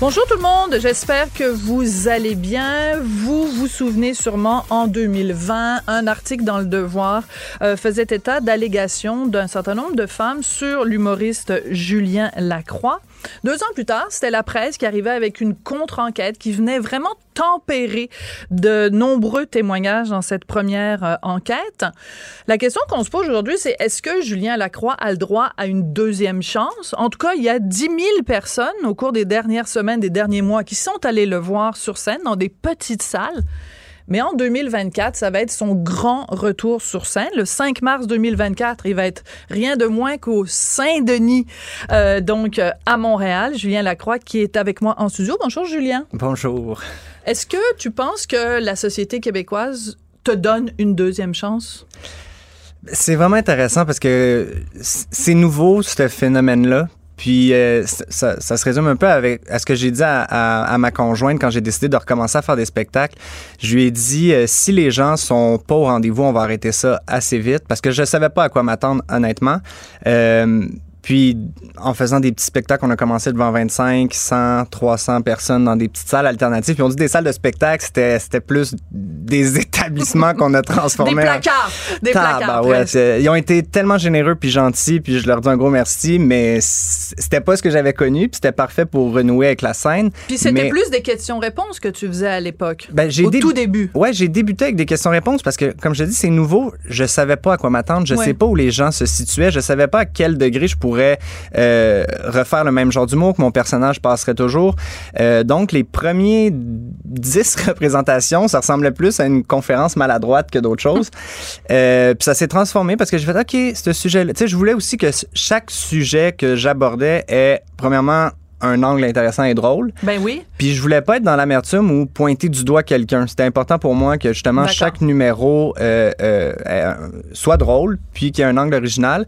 Bonjour tout le monde, j'espère que vous allez bien. Vous vous souvenez sûrement en 2020, un article dans Le Devoir euh, faisait état d'allégations d'un certain nombre de femmes sur l'humoriste Julien Lacroix. Deux ans plus tard, c'était la presse qui arrivait avec une contre-enquête qui venait vraiment tempérer de nombreux témoignages dans cette première euh, enquête. La question qu'on se pose aujourd'hui, c'est est-ce que Julien Lacroix a le droit à une deuxième chance? En tout cas, il y a 10 000 personnes au cours des dernières semaines, des derniers mois, qui sont allées le voir sur scène dans des petites salles. Mais en 2024, ça va être son grand retour sur scène. Le 5 mars 2024, il va être rien de moins qu'au Saint-Denis, euh, donc euh, à Montréal. Julien Lacroix qui est avec moi en studio. Bonjour Julien. Bonjour. Est-ce que tu penses que la société québécoise te donne une deuxième chance? C'est vraiment intéressant parce que c'est nouveau, ce phénomène-là. Puis euh, ça, se résume un peu avec à ce que j'ai dit à, à, ma conjointe quand j'ai décidé de recommencer à faire des spectacles. Je lui ai dit euh, si les gens sont pas au rendez-vous, on va arrêter ça assez vite parce que je savais pas à quoi m'attendre honnêtement. Euh, puis, en faisant des petits spectacles, on a commencé devant 25, 100, 300 personnes dans des petites salles alternatives. Puis on dit des salles de spectacle, c'était, plus des établissements qu'on a transformés. des placards. Des placards. Ouais, ils ont été tellement généreux puis gentils, puis je leur dis un gros merci, mais c'était pas ce que j'avais connu, puis c'était parfait pour renouer avec la scène. Puis c'était plus des questions-réponses que tu faisais à l'époque. Ben, au tout début. Ouais, j'ai débuté avec des questions-réponses parce que, comme je dis, c'est nouveau. Je savais pas à quoi m'attendre. Je sais pas où les gens se situaient. Je savais pas à quel degré je pourrais euh, refaire le même genre d'humour, que mon personnage passerait toujours. Euh, donc, les premiers dix représentations, ça ressemblait plus à une conférence maladroite que d'autres choses. Euh, puis ça s'est transformé parce que j'ai fait, OK, ce sujet-là, tu sais, je voulais aussi que chaque sujet que j'abordais est, premièrement, un angle intéressant et drôle. Ben oui. Puis je voulais pas être dans l'amertume ou pointer du doigt quelqu'un. C'était important pour moi que justement chaque numéro euh, euh, euh, soit drôle, puis qu'il y ait un angle original.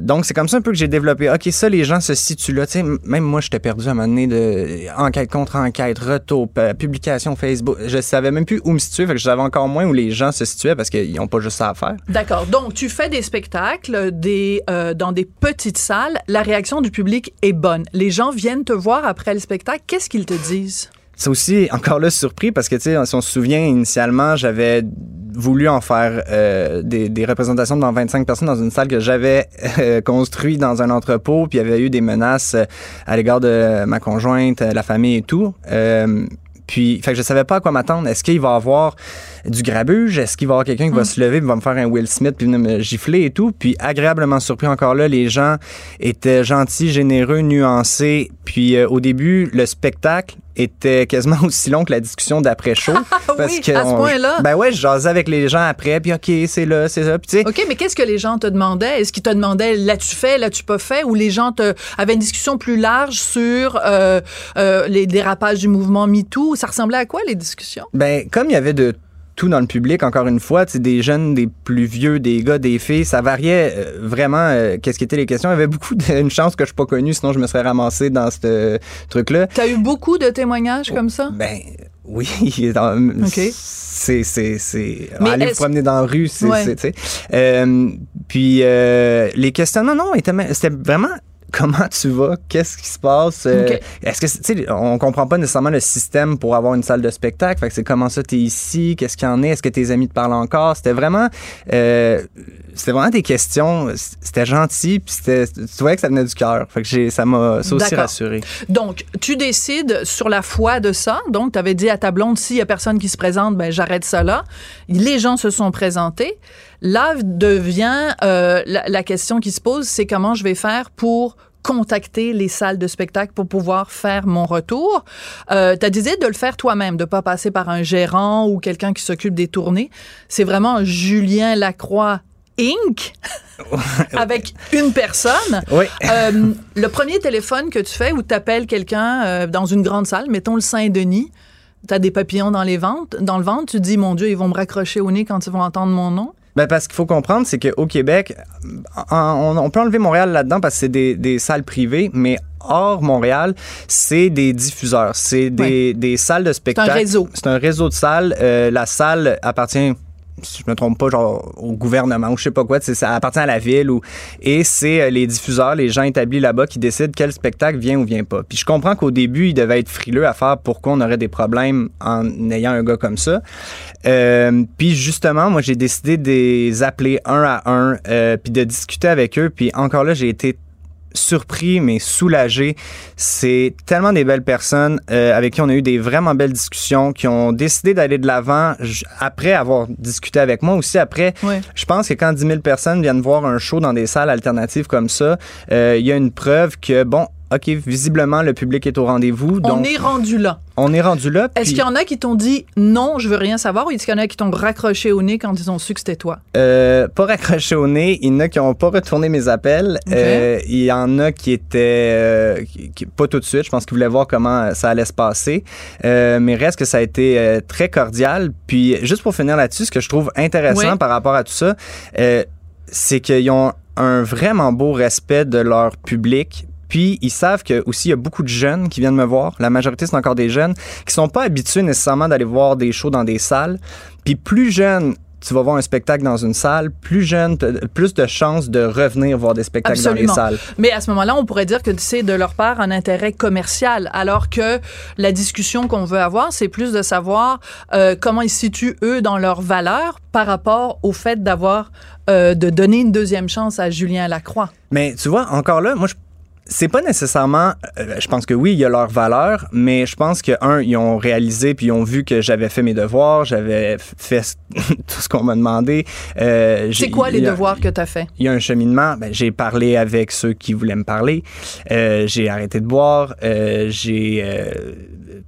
Donc c'est comme ça un peu que j'ai développé. Ok, ça les gens se situent là. Tu sais, même moi j'étais perdu à un moment donné de enquête contre enquête, retour, publication Facebook. Je savais même plus où me situer. Fait que je savais encore moins où les gens se situaient parce qu'ils n'ont pas juste ça à faire. D'accord. Donc tu fais des spectacles des dans des petites salles. La réaction du public est bonne. Les gens viennent te voir après le spectacle, qu'est-ce qu'ils te disent? C'est aussi encore là surpris parce que, tu sais, si on se souvient, initialement, j'avais voulu en faire euh, des, représentations devant 25 personnes dans une salle que j'avais euh, construite dans un entrepôt, puis il y avait eu des menaces euh, à l'égard de ma conjointe, la famille et tout. Puis, fait que je savais pas à quoi m'attendre. Est-ce qu'il va y avoir du grabuge? Est-ce qu'il va y avoir quelqu'un qui va hmm. se lever, va me faire un Will Smith, puis venir me gifler et tout? Puis agréablement surpris encore là, les gens étaient gentils, généreux, nuancés. Puis au début, le spectacle, était quasiment aussi long que la discussion d'après-show. parce oui, à ce point-là. Ben ouais, je jasais avec les gens après, puis OK, c'est là, c'est ça. Puis, OK, mais qu'est-ce que les gens te demandaient? Est-ce qu'ils te demandaient l'as-tu fait, l'as-tu pas fait? Ou les gens te, avaient une discussion plus large sur euh, euh, les dérapages du mouvement MeToo? Ça ressemblait à quoi, les discussions? Ben, comme il y avait de tout dans le public. Encore une fois, des jeunes, des plus vieux, des gars, des filles, ça variait euh, vraiment. euh, Qu'est-ce qui étaient les questions Il y avait beaucoup d'une chance que je suis pas connu, sinon je me serais ramassé dans ce truc-là. T'as eu beaucoup de témoignages comme ça? Ben oui, c'est c'est c'est aller vous est-ce- promener dans la rue, c'est Ouais. tu. Euh, puis euh, les questionnements non, ma- c'était vraiment comment tu vas, qu'est-ce qui se passe, euh, est-ce que tu sais on comprend pas nécessairement le système pour avoir une salle de spectacle, fait que c'est comment ça t'es ici, qu'est-ce qu'il y en est, est-ce que tes amis te parlent encore, c'était vraiment euh, c'était vraiment des questions, c'était gentil, puis c'était tu voyais que ça venait du cœur, fait que j'ai ça m'a ça aussi rassuré. Donc, tu décides sur la foi de ça. Donc, tu avais dit à ta blonde, s'il y a personne qui se présente, ben j'arrête ça là. Les gens se sont présentés. Là devient euh, la, la question qui se pose, c'est comment je vais faire pour contacter les salles de spectacle pour pouvoir faire mon retour. Euh, tu as décidé de le faire toi-même, de pas passer par un gérant ou quelqu'un qui s'occupe des tournées. C'est vraiment Julien Lacroix Inc. avec une personne. Oui. Euh, le premier téléphone que tu fais où tu appelles quelqu'un euh, dans une grande salle, mettons le Saint-Denis, tu as des papillons dans, les ventes, dans le ventre, tu te dis, mon Dieu, ils vont me raccrocher au nez quand ils vont entendre mon nom. Ben parce qu'il faut comprendre, c'est qu'au Québec, on, on peut enlever Montréal là-dedans parce que c'est des, des salles privées, mais hors Montréal, c'est des diffuseurs, c'est des, des salles de spectacle. réseau. C'est un réseau de salles. Euh, la salle appartient si je me trompe pas, genre au gouvernement ou je sais pas quoi, ça appartient à la ville ou et c'est euh, les diffuseurs, les gens établis là-bas qui décident quel spectacle vient ou vient pas. Puis je comprends qu'au début, ils devaient être frileux à faire pourquoi on aurait des problèmes en ayant un gars comme ça. Euh, puis justement, moi j'ai décidé de les appeler un à un, euh, puis de discuter avec eux. Puis encore là, j'ai été surpris mais soulagé. C'est tellement des belles personnes euh, avec qui on a eu des vraiment belles discussions, qui ont décidé d'aller de l'avant après avoir discuté avec moi aussi. Après, je pense que quand 10 000 personnes viennent voir un show dans des salles alternatives comme ça, euh, il y a une preuve que, bon, OK, visiblement, le public est au rendez-vous. On Donc, est rendu là. on est rendu là. Est-ce puis- qu'il y en a qui t'ont dit non, je veux rien savoir, ou est-ce qu'il y en a qui t'ont raccroché au nez quand ils ont su que c'était toi? Euh, pas raccroché au nez. Il y en a qui n'ont pas retourné mes appels. Euh, il y en a qui étaient euh, qui- pas tout de suite. Je pense qu'ils voulaient voir comment ça allait se passer. Euh, mais reste que ça a été très cordial. Puis juste pour finir là-dessus, ce que je trouve intéressant Oui. par rapport à tout ça, c'est qu'ils ont un vraiment beau respect de leur public. Puis ils savent que aussi il y a beaucoup de jeunes qui viennent me voir. La majorité c'est encore des jeunes qui sont pas habitués nécessairement d'aller voir des shows dans des salles. Puis plus jeune tu vas voir un spectacle dans une salle, plus jeune, plus de chances de revenir voir des spectacles Absolument. dans les salles. Mais à ce moment-là, on pourrait dire que c'est de leur part un intérêt commercial, alors que la discussion qu'on veut avoir, c'est plus de savoir euh, comment ils se situent, eux, dans leurs valeurs par rapport au fait d'avoir, euh, de donner une deuxième chance à Julien Lacroix. Mais tu vois, encore là, moi, je c'est pas nécessairement. euh, je pense que oui, il y a leur valeur, mais je pense que un, ils ont réalisé puis ils ont vu que j'avais fait mes devoirs, j'avais fait tout ce qu'on m'a demandé. Euh, C'est quoi les a- devoirs que tu as fait? Il y a un cheminement. Ben, j'ai parlé avec ceux qui voulaient me parler. Euh, j'ai arrêté de boire. J'ai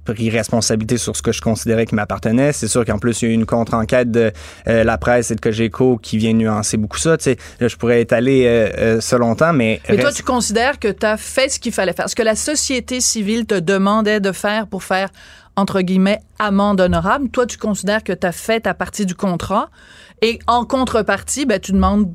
pris responsabilité sur ce que je considérais qui m'appartenait. C'est sûr qu'en plus, il y a eu une contre-enquête de la presse et de Cogeco qui vient nuancer beaucoup ça. Tu sais, là, je pourrais étaler ça longtemps, mais... Mais toi, tu considères que tu as fait ce qu'il fallait faire, ce que la société civile te demandait de faire pour faire, entre guillemets, amende honorable. Toi, tu considères que tu as fait ta partie du contrat et en contrepartie, ben, tu demandes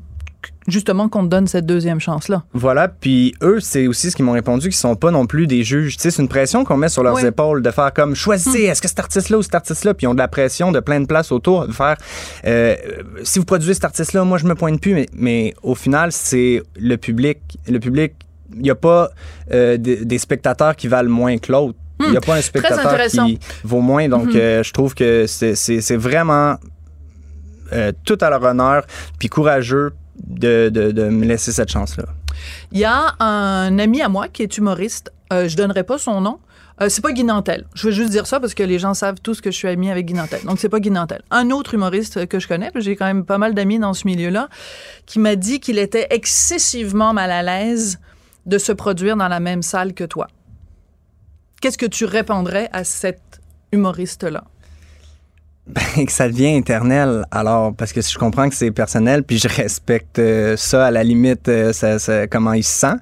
justement qu'on te donne cette deuxième chance-là. Voilà, puis eux, c'est aussi ce qu'ils m'ont répondu, qu'ils sont pas non plus des juges. Tu sais, c'est une pression qu'on met sur leurs Oui. épaules de faire comme choisissez, est-ce que cet artiste-là ou cet artiste-là, puis ils ont de la pression de plein de places autour de faire euh, si vous produisez cet artiste-là, moi je me pointe plus, mais, mais au final, c'est le public. Le public, n'y a pas euh, des, des spectateurs qui valent moins que l'autre. Il n'y a pas un spectateur qui vaut moins. Donc, euh, je trouve que c'est- vraiment euh, tout à leur honneur, puis courageux de, de, de me laisser cette chance-là. Il y a un ami à moi qui est humoriste. Euh, je donnerai pas son nom. C'est pas Guy Nantel. Je veux juste dire ça parce que les gens savent tous que je suis ami avec Guy Nantel. Donc, c'est pas Guy Nantel. Un autre humoriste que je connais, j'ai quand même pas mal d'amis dans ce milieu-là, qui m'a dit qu'il était excessivement mal à l'aise de se produire dans la même salle que toi. Qu'est-ce que tu répondrais à cet humoriste-là? Ben, que ça devient éternel. Alors, parce que je comprends que c'est personnel, puis je respecte euh, ça à la limite, euh, ça, ça- comment il se sent.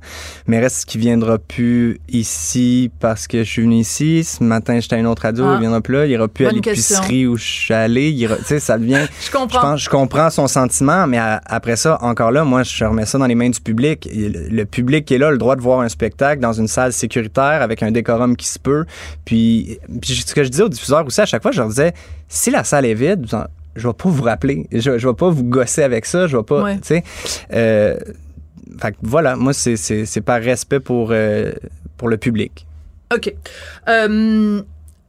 Mais reste ce qui viendra plus ici parce que je suis venu ici. Ce matin, j'étais à une autre radio, Ah. il viendra plus là. Il ira plus à Bonne l'épicerie où je suis allé. Il ira- Tu sais, ça devient. Je Je, comprends. pense, je comprends son sentiment, mais à- après ça, encore là, moi, je remets ça dans les mains du public. Le public qui est là, a le droit de voir un spectacle dans une salle sécuritaire avec un décorum qui se peut. Puis, puis ce que je disais aux diffuseurs aussi, à chaque fois, je leur disais, si la salle est vide, je vais pas vous rappeler. Je, je vais pas vous gosser avec ça. Je vais pas, Ouais. tu sais. Euh, fait que voilà, moi, c'est- c'est c'est par respect pour, euh, pour le public. OK. Euh,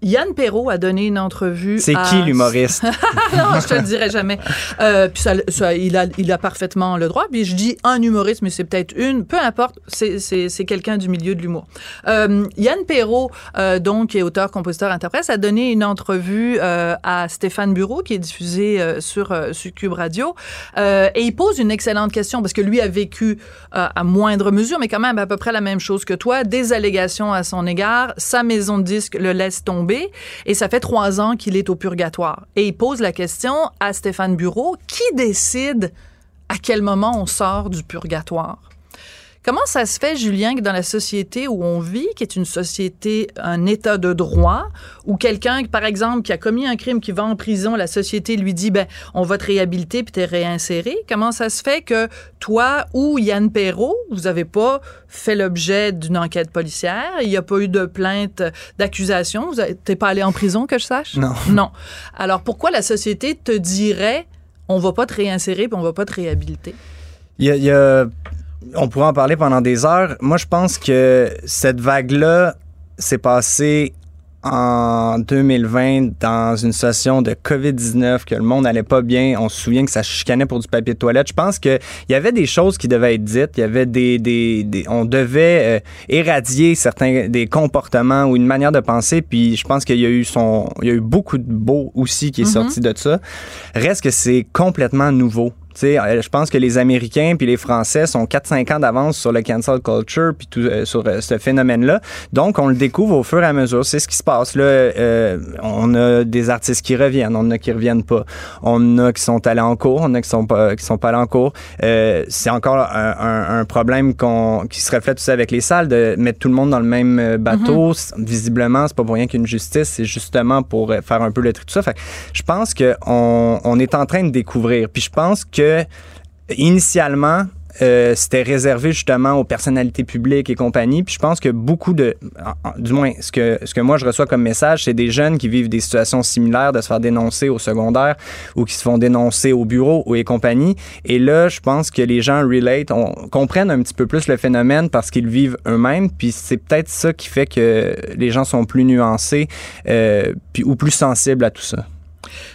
Yann Perrault a donné une entrevue. C'est à- qui l'humoriste? non, je te le dirai jamais. Euh, puis ça, ça, il, a, il a parfaitement le droit. Puis je dis un humoriste, mais c'est peut-être une. Peu importe, c'est, quelqu'un du milieu de l'humour. Euh, Yann Perrault, euh, donc, qui est auteur, compositeur, interprète, a donné une entrevue euh, à Stéphane Bureau, qui est diffusée euh, sur, euh, sur Cube Radio. Euh, et il pose une excellente question, parce que lui a vécu euh, à moindre mesure, mais quand même à peu près la même chose que toi, des allégations à son égard. Sa maison de disque le laisse tomber. Et ça fait trois ans qu'il est au purgatoire. Et il pose la question à Stéphane Bureau, qui décide à quel moment on sort du purgatoire? Comment ça se fait, Julien, que dans la société où on vit, qui est une société, un état de droit, où quelqu'un, par exemple, qui a commis un crime, qui va en prison, la société lui dit, ben, on va te réhabiliter puis t'es réinséré? Comment ça se fait que toi ou Yann Perrault, vous avez pas fait l'objet d'une enquête policière, il n'y a pas eu de plainte d'accusation, vous avez- t'es pas allé en prison, que je sache? Non. Non. Alors, pourquoi la société te dirait, on va pas te réinsérer puis on va pas te réhabiliter? Il y a- il y a- on pourrait en parler pendant des heures. Moi, je pense que cette vague-là s'est passée en 2020 dans une situation de COVID-19, que le monde n'allait pas bien. On se souvient que ça chicanait pour du papier de toilette. Je pense qu'il y avait des choses qui devaient être dites. Il y avait des... des, des- on devait euh, éradier certains des comportements ou une manière de penser. Puis je pense qu'il y a eu son... Il y a eu beaucoup de beau aussi qui est sorti de ça. Reste que c'est complètement nouveau. Tu sais, euh, je pense que les Américains puis les Français sont 4-5 ans d'avance sur le cancel culture puis tout, euh, sur euh, ce phénomène-là. Donc, on le découvre au fur et à mesure. C'est ce qui se passe. Là, Euh, on a des artistes qui reviennent, on en a qui reviennent pas. On a qui sont allés en cours, on a qui sont pas, qui sont pas allés en cours. Euh, c'est encore un, un- un problème qu'on, qui se reflète aussi avec les salles de mettre tout le monde dans le même euh, bateau. C- Visiblement, c'est pas pour rien qu'une justice, c'est justement pour euh, faire un peu le tri de tout ça. Fait je pense que on, on est en train de découvrir. Puis je pense que initialement, euh, c'était réservé justement aux personnalités publiques et compagnie. Puis je pense que beaucoup de, du moins, ce que, ce que moi je reçois comme message, c'est des jeunes qui vivent des situations similaires de se faire dénoncer au secondaire ou qui se font dénoncer au bureau ou et compagnie. Et là, je pense que les gens relate, comprennent un petit peu plus le phénomène parce qu'ils vivent eux-mêmes. Puis c'est peut-être ça qui fait que les gens sont plus nuancés euh, puis, ou plus sensibles à tout ça.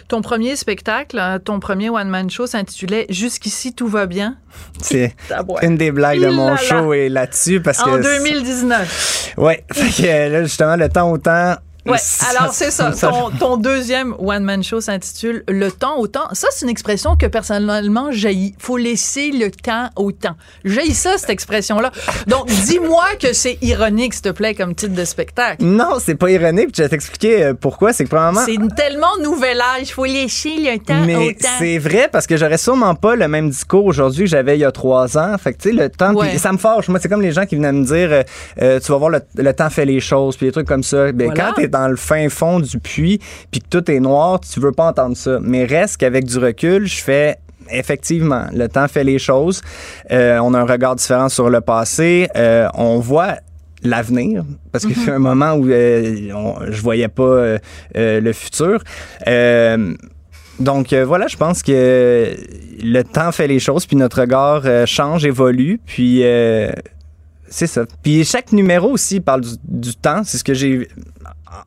Ton premier spectacle, hein, ton premier one-man show s'intitulait Jusqu'ici tout va bien. C'est une des blagues de mon show est là-dessus parce que En 2019. Ouais, fait que euh, là, justement, le temps au temps. Ouais, alors c'est ça. Ton, ton deuxième one-man show s'intitule Le temps au temps. Ça, c'est une expression que personnellement jaillit. Faut laisser le temps au temps. Jaillit ça, cette expression-là. Donc, dis-moi que c'est ironique, s'il te plaît, comme titre de spectacle. Non, c'est pas ironique. Je vais t'expliquer euh, pourquoi. C'est que probablement. C'est tellement nouvel âge. Faut laisser le temps au Mais temps. c'est vrai parce que j'aurais sûrement pas le même discours aujourd'hui que j'avais il y a trois ans. Fait que tu sais, le temps. Ouais. ça me fâche. Moi, c'est comme les gens qui venaient me dire euh, euh, tu vas voir, le, le temps fait les choses, puis des trucs comme ça. Ben, Voilà. Quand t'es dans le fin fond du puits, puis que tout est noir, tu veux pas entendre ça. Mais reste qu'avec du recul, je fais. Effectivement, le temps fait les choses. Euh, on a un regard différent sur le passé. Euh, on voit l'avenir parce qu'il y a un moment où euh, on- je voyais pas le futur. Donc voilà, je pense que le temps fait les choses, puis notre regard change, évolue, puis c'est ça. Puis chaque numéro aussi parle du, temps. C'est ce que j'ai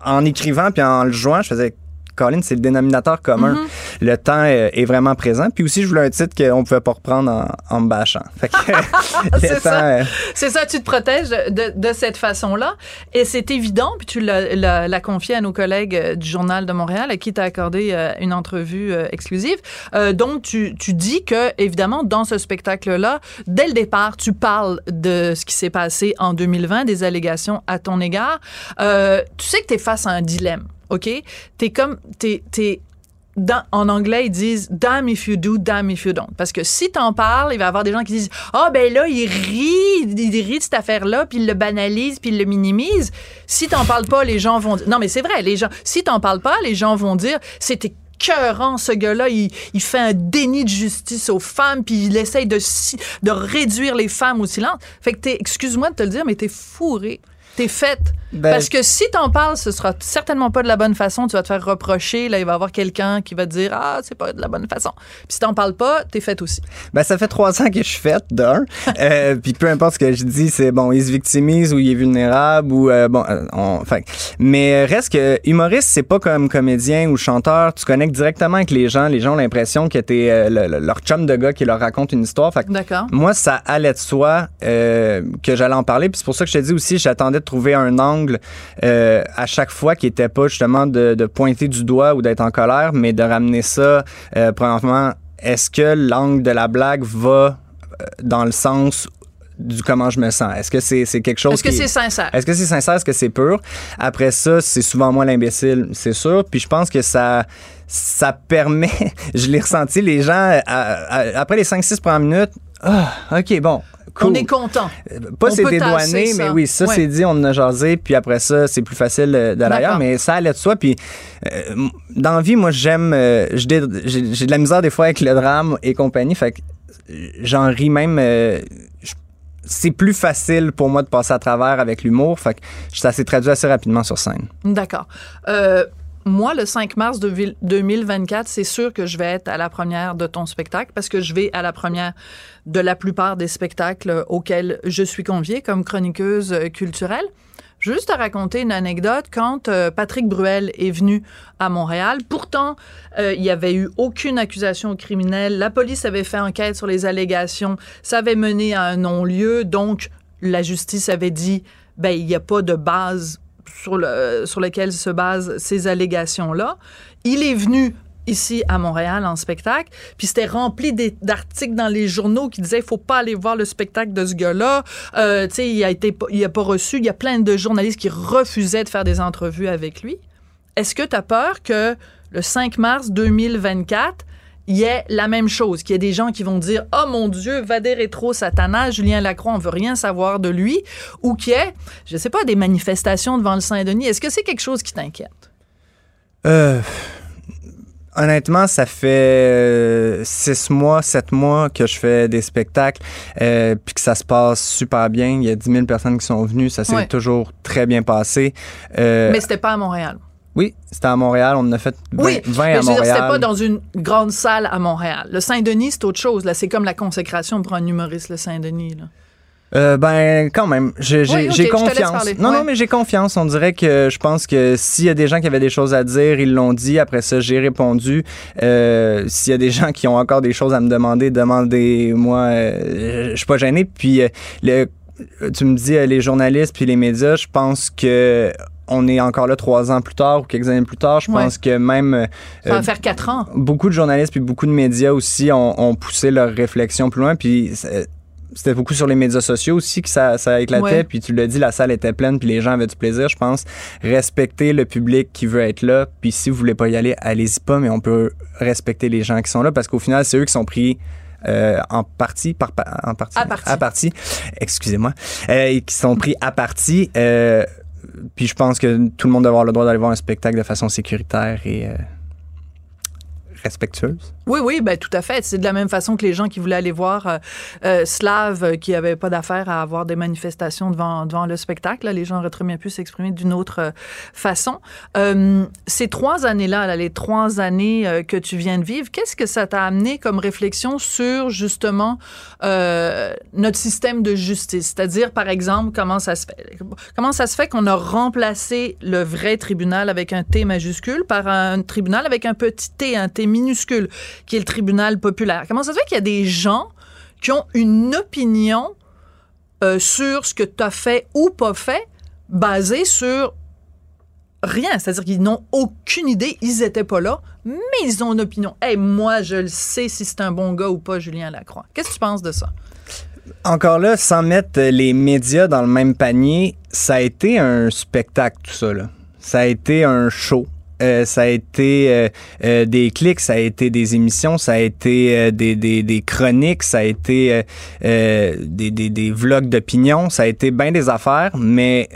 en écrivant puis en le jouant, je faisais. Colin, c'est le dénominateur commun. Le temps euh, est vraiment présent. Puis aussi, je voulais un titre qu'on pouvait pas reprendre en, en me bâchant. C'est ça. euh, C'est ça, tu te protèges de, de cette façon-là. Et c'est évident, puis tu l'as- confié à nos collègues euh, du Journal de Montréal, à qui tu as accordé une entrevue exclusive. Euh, donc, tu, tu dis que, évidemment, dans ce spectacle-là, dès le départ, tu parles de ce qui s'est passé en 2020, des allégations à ton égard. Euh, tu sais que tu es face à un dilemme, OK? Tu es comme... T'es, t'es- en anglais, ils disent damn if you do, damn if you don't. Parce que si t'en parles, il va y avoir des gens qui disent ah ben là il rit, il rit de cette affaire-là, puis il le banalise, puis il le minimise. Si t'en parles pas, les gens vont dire non mais c'est vrai, les gens. Si t'en parles pas, les gens vont dire c'était écœurant, ce gars-là, il, il fait un déni de justice aux femmes, puis il essaye de, de réduire les femmes au silence. Fait que t'es, excuse-moi de te le dire, mais t'es fourré. T'es faite. Ben, Parce que si t'en parles, ce sera certainement pas de la bonne façon. Tu vas te faire reprocher. Là, il va y avoir quelqu'un qui va te dire Ah, c'est pas de la bonne façon. Puis si t'en parles pas, t'es faite aussi. Ben, ça fait trois ans que je suis faite, d'un. euh, puis peu importe ce que je dis, c'est bon, il se victimise ou il est vulnérable ou euh, bon, euh, on, fait, mais reste que humoriste, c'est pas comme comédien ou chanteur. Tu connectes directement avec les gens. Les gens ont l'impression que t'es euh, le- le- leur chum de gars qui leur raconte une histoire. Fait D'accord. moi, ça allait de soi que j'allais en parler. Puis c'est pour ça que je te dis aussi, j'attendais de trouver un angle euh, à chaque fois qui était pas justement de, de pointer du doigt ou d'être en colère, mais de ramener ça, euh, premièrement, est-ce que l'angle de la blague va euh, dans le sens du comment je me sens? Est-ce que c'est c'est quelque chose Est-ce que c'est sincère? est-ce que c'est sincère? Est-ce que c'est pur? Après ça, c'est souvent moi l'imbécile, c'est sûr. Puis je pense que ça, ça permet, je l'ai ressenti, les gens, à- à- après les 5-6 premières minutes, ah, OK, bon. Cool. On est content. Pas on c'est dédouané, mais oui, ça Ouais. c'est dit, on en a jasé, puis après ça, c'est plus facile euh, l'ailleurs, mais ça allait de soi. Puis euh, dans la vie, moi, j'aime, euh, j'ai de la misère des fois avec le drame et compagnie, fait que euh, j'en ris même. euh, c'est plus facile pour moi de passer à travers avec l'humour, fait que ça s'est traduit assez rapidement sur scène. D'accord. Moi, le 5 mars de vil- 2024, c'est sûr que je vais être à la première de ton spectacle parce que je vais à la première de la plupart des spectacles auxquels je suis conviée comme chroniqueuse euh, culturelle. Juste te raconter une anecdote. Quand euh, Patrick Bruel est venu à Montréal, pourtant, euh, il n'y avait eu aucune accusation criminelle. La police avait fait enquête sur les allégations. Ça avait mené à un non-lieu. Donc, la justice avait dit, ben, il n'y a pas de base sur, le, sur lequel se basent ces allégations-là. Il est venu ici à Montréal en spectacle, puis c'était rempli d'articles dans les journaux qui disaient faut pas aller voir le spectacle de ce gars-là. Euh, tu sais, il a été il a pas reçu. Il y a plein de journalistes qui refusaient de faire des entrevues avec lui. Est-ce que tu as peur que le 5 mars 2024 il y ait la même chose, qu'il y ait des gens qui vont dire Oh mon Dieu, va des rétro Satanas, Julien Lacroix, on veut rien savoir de lui, ou qu'il y ait, je sais pas, des manifestations devant le Saint-Denis. Est-ce que c'est quelque chose qui t'inquiète? Euh, honnêtement, ça fait euh, six mois, sept mois que je fais des spectacles, euh, puis que ça se passe super bien. Il y a 10 000 personnes qui sont venues, ça s'est Ouais. toujours très bien passé. Euh, Mais c'était pas à Montréal. Oui, c'était à Montréal, on en a fait 20, Oui, 20 mais à je veux dire, Montréal. c'était pas dans une grande salle à Montréal. Le Saint-Denis, c'est autre chose. Là, c'est comme la consécration pour un humoriste, le Saint-Denis. là. Euh, ben, quand même, j'ai Oui, confiance. Non, Ouais. non, mais j'ai confiance. On dirait que je pense que s'il y a des gens qui avaient des choses à dire, ils l'ont dit. Après ça, j'ai répondu. Euh, s'il y a des gens qui ont encore des choses à me demander, demandez-moi. Euh, je suis pas gêné. Puis, le, tu me dis les journalistes puis les médias, je pense que on est encore là trois ans plus tard ou quelques années plus tard. Je Ouais. pense que même euh, Ça va euh, faire quatre ans. beaucoup de journalistes puis beaucoup de médias aussi ont, ont poussé leur réflexion plus loin. Puis c'est- c'était beaucoup sur les médias sociaux aussi que ça, ça éclatait. Ouais. Puis tu l'as dit, la salle était pleine, puis les gens avaient du plaisir. Je pense respecter le public qui veut être là. Puis si vous voulez pas y aller, allez-y pas. Mais on peut respecter les gens qui sont là parce qu'au final, c'est eux qui sont pris. euh, en partie, par, pa- en partie, À partie. excusez-moi, euh, qui sont pris à partie. euh, puis je pense que tout le monde doit avoir le droit d'aller voir un spectacle de façon sécuritaire et euh, respectueuse. Oui, oui, ben tout à fait. C'est de la même façon que les gens qui voulaient aller voir euh, euh, Slav, euh, qui n'avaient pas d'affaire à avoir des manifestations devant, devant le spectacle. Les gens auraient très bien pu s'exprimer d'une autre euh, façon. Euh, ces trois années-là, là, les trois années que tu viens de vivre, qu'est-ce que ça t'a amené comme réflexion sur justement notre système de justice? C'est-à-dire, par exemple, comment ça se fait? Comment ça se fait qu'on a remplacé le vrai tribunal avec un T majuscule par un tribunal avec un petit T, un T minuscule, qui est le tribunal populaire? Comment ça se fait qu'il y a des gens qui ont une opinion euh, sur ce que tu as fait ou pas fait basée sur rien? C'est-à-dire qu'ils n'ont aucune idée, ils n'étaient pas là, mais ils ont une opinion. Hey, moi, je le sais si c'est un bon gars ou pas, Julien Lacroix. Qu'est-ce que tu penses de ça? Encore là, sans mettre les médias dans le même panier, ça a été un spectacle, tout ça. Ça a été un show. Euh, ça a été euh, euh, des clics, ça a été des émissions, ça a été des, des, des chroniques, ça a été des, des, des vlogs d'opinion, ça a été bien des affaires, mais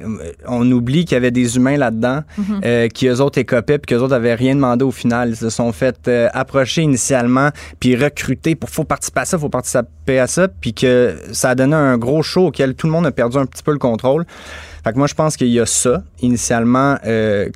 on oublie qu'il y avait des humains là-dedans euh, qui eux autres écopaient puis qu'eux autres avaient rien demandé au final. Ils se sont fait approcher initialement puis recruter pour faut participer à ça, faut participer à ça, puis que ça a donné un gros show auquel tout le monde a perdu un petit peu le contrôle. Fait que moi, je pense qu'il y a ça, initialement, euh,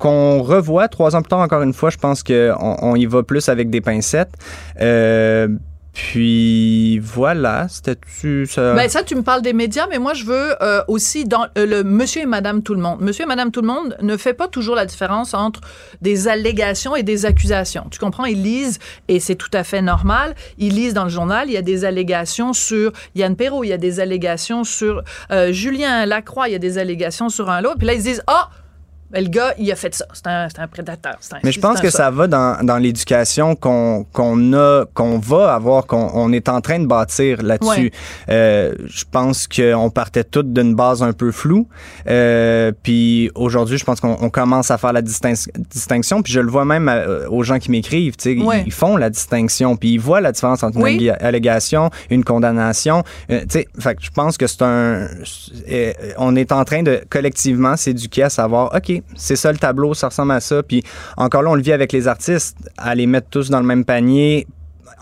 qu'on revoit trois ans plus tard, encore une fois. Je pense qu'on on y va plus avec des pincettes. Euh, puis voilà, c'était-tu ça? Ben ça, tu me parles des médias, mais moi, je veux euh, aussi dans euh, le monsieur et madame tout le monde. Monsieur et madame tout le monde ne fait pas toujours la différence entre des allégations et des accusations. Tu comprends? Ils lisent, et c'est tout à fait normal, ils lisent dans le journal, il y a des allégations sur Yann Perrault, il y a des allégations sur Julien Lacroix, il y a des allégations sur un lot, puis là, ils se disent, ah! Ben, le gars, il a fait ça. C'est un, prédateur. un Mais je pense que ça va dans, dans l'éducation qu'on a, qu'on va avoir, qu'on on est en train de bâtir là-dessus. Ouais. Euh, je pense qu'on partait toutes d'une base un peu floue. Euh, puis aujourd'hui, je pense qu'on on commence à faire la distinc- distinction. Puis je le vois même euh, aux gens qui m'écrivent. Ouais. Ils font la distinction. Puis ils voient la différence entre Oui. une allé- allégation, une condamnation. Euh, tu sais, fait je pense que c'est un. on est en train de collectivement s'éduquer à savoir, OK, c'est ça le tableau, ça ressemble à ça. Puis encore là, on le vit avec les artistes, à les mettre tous dans le même panier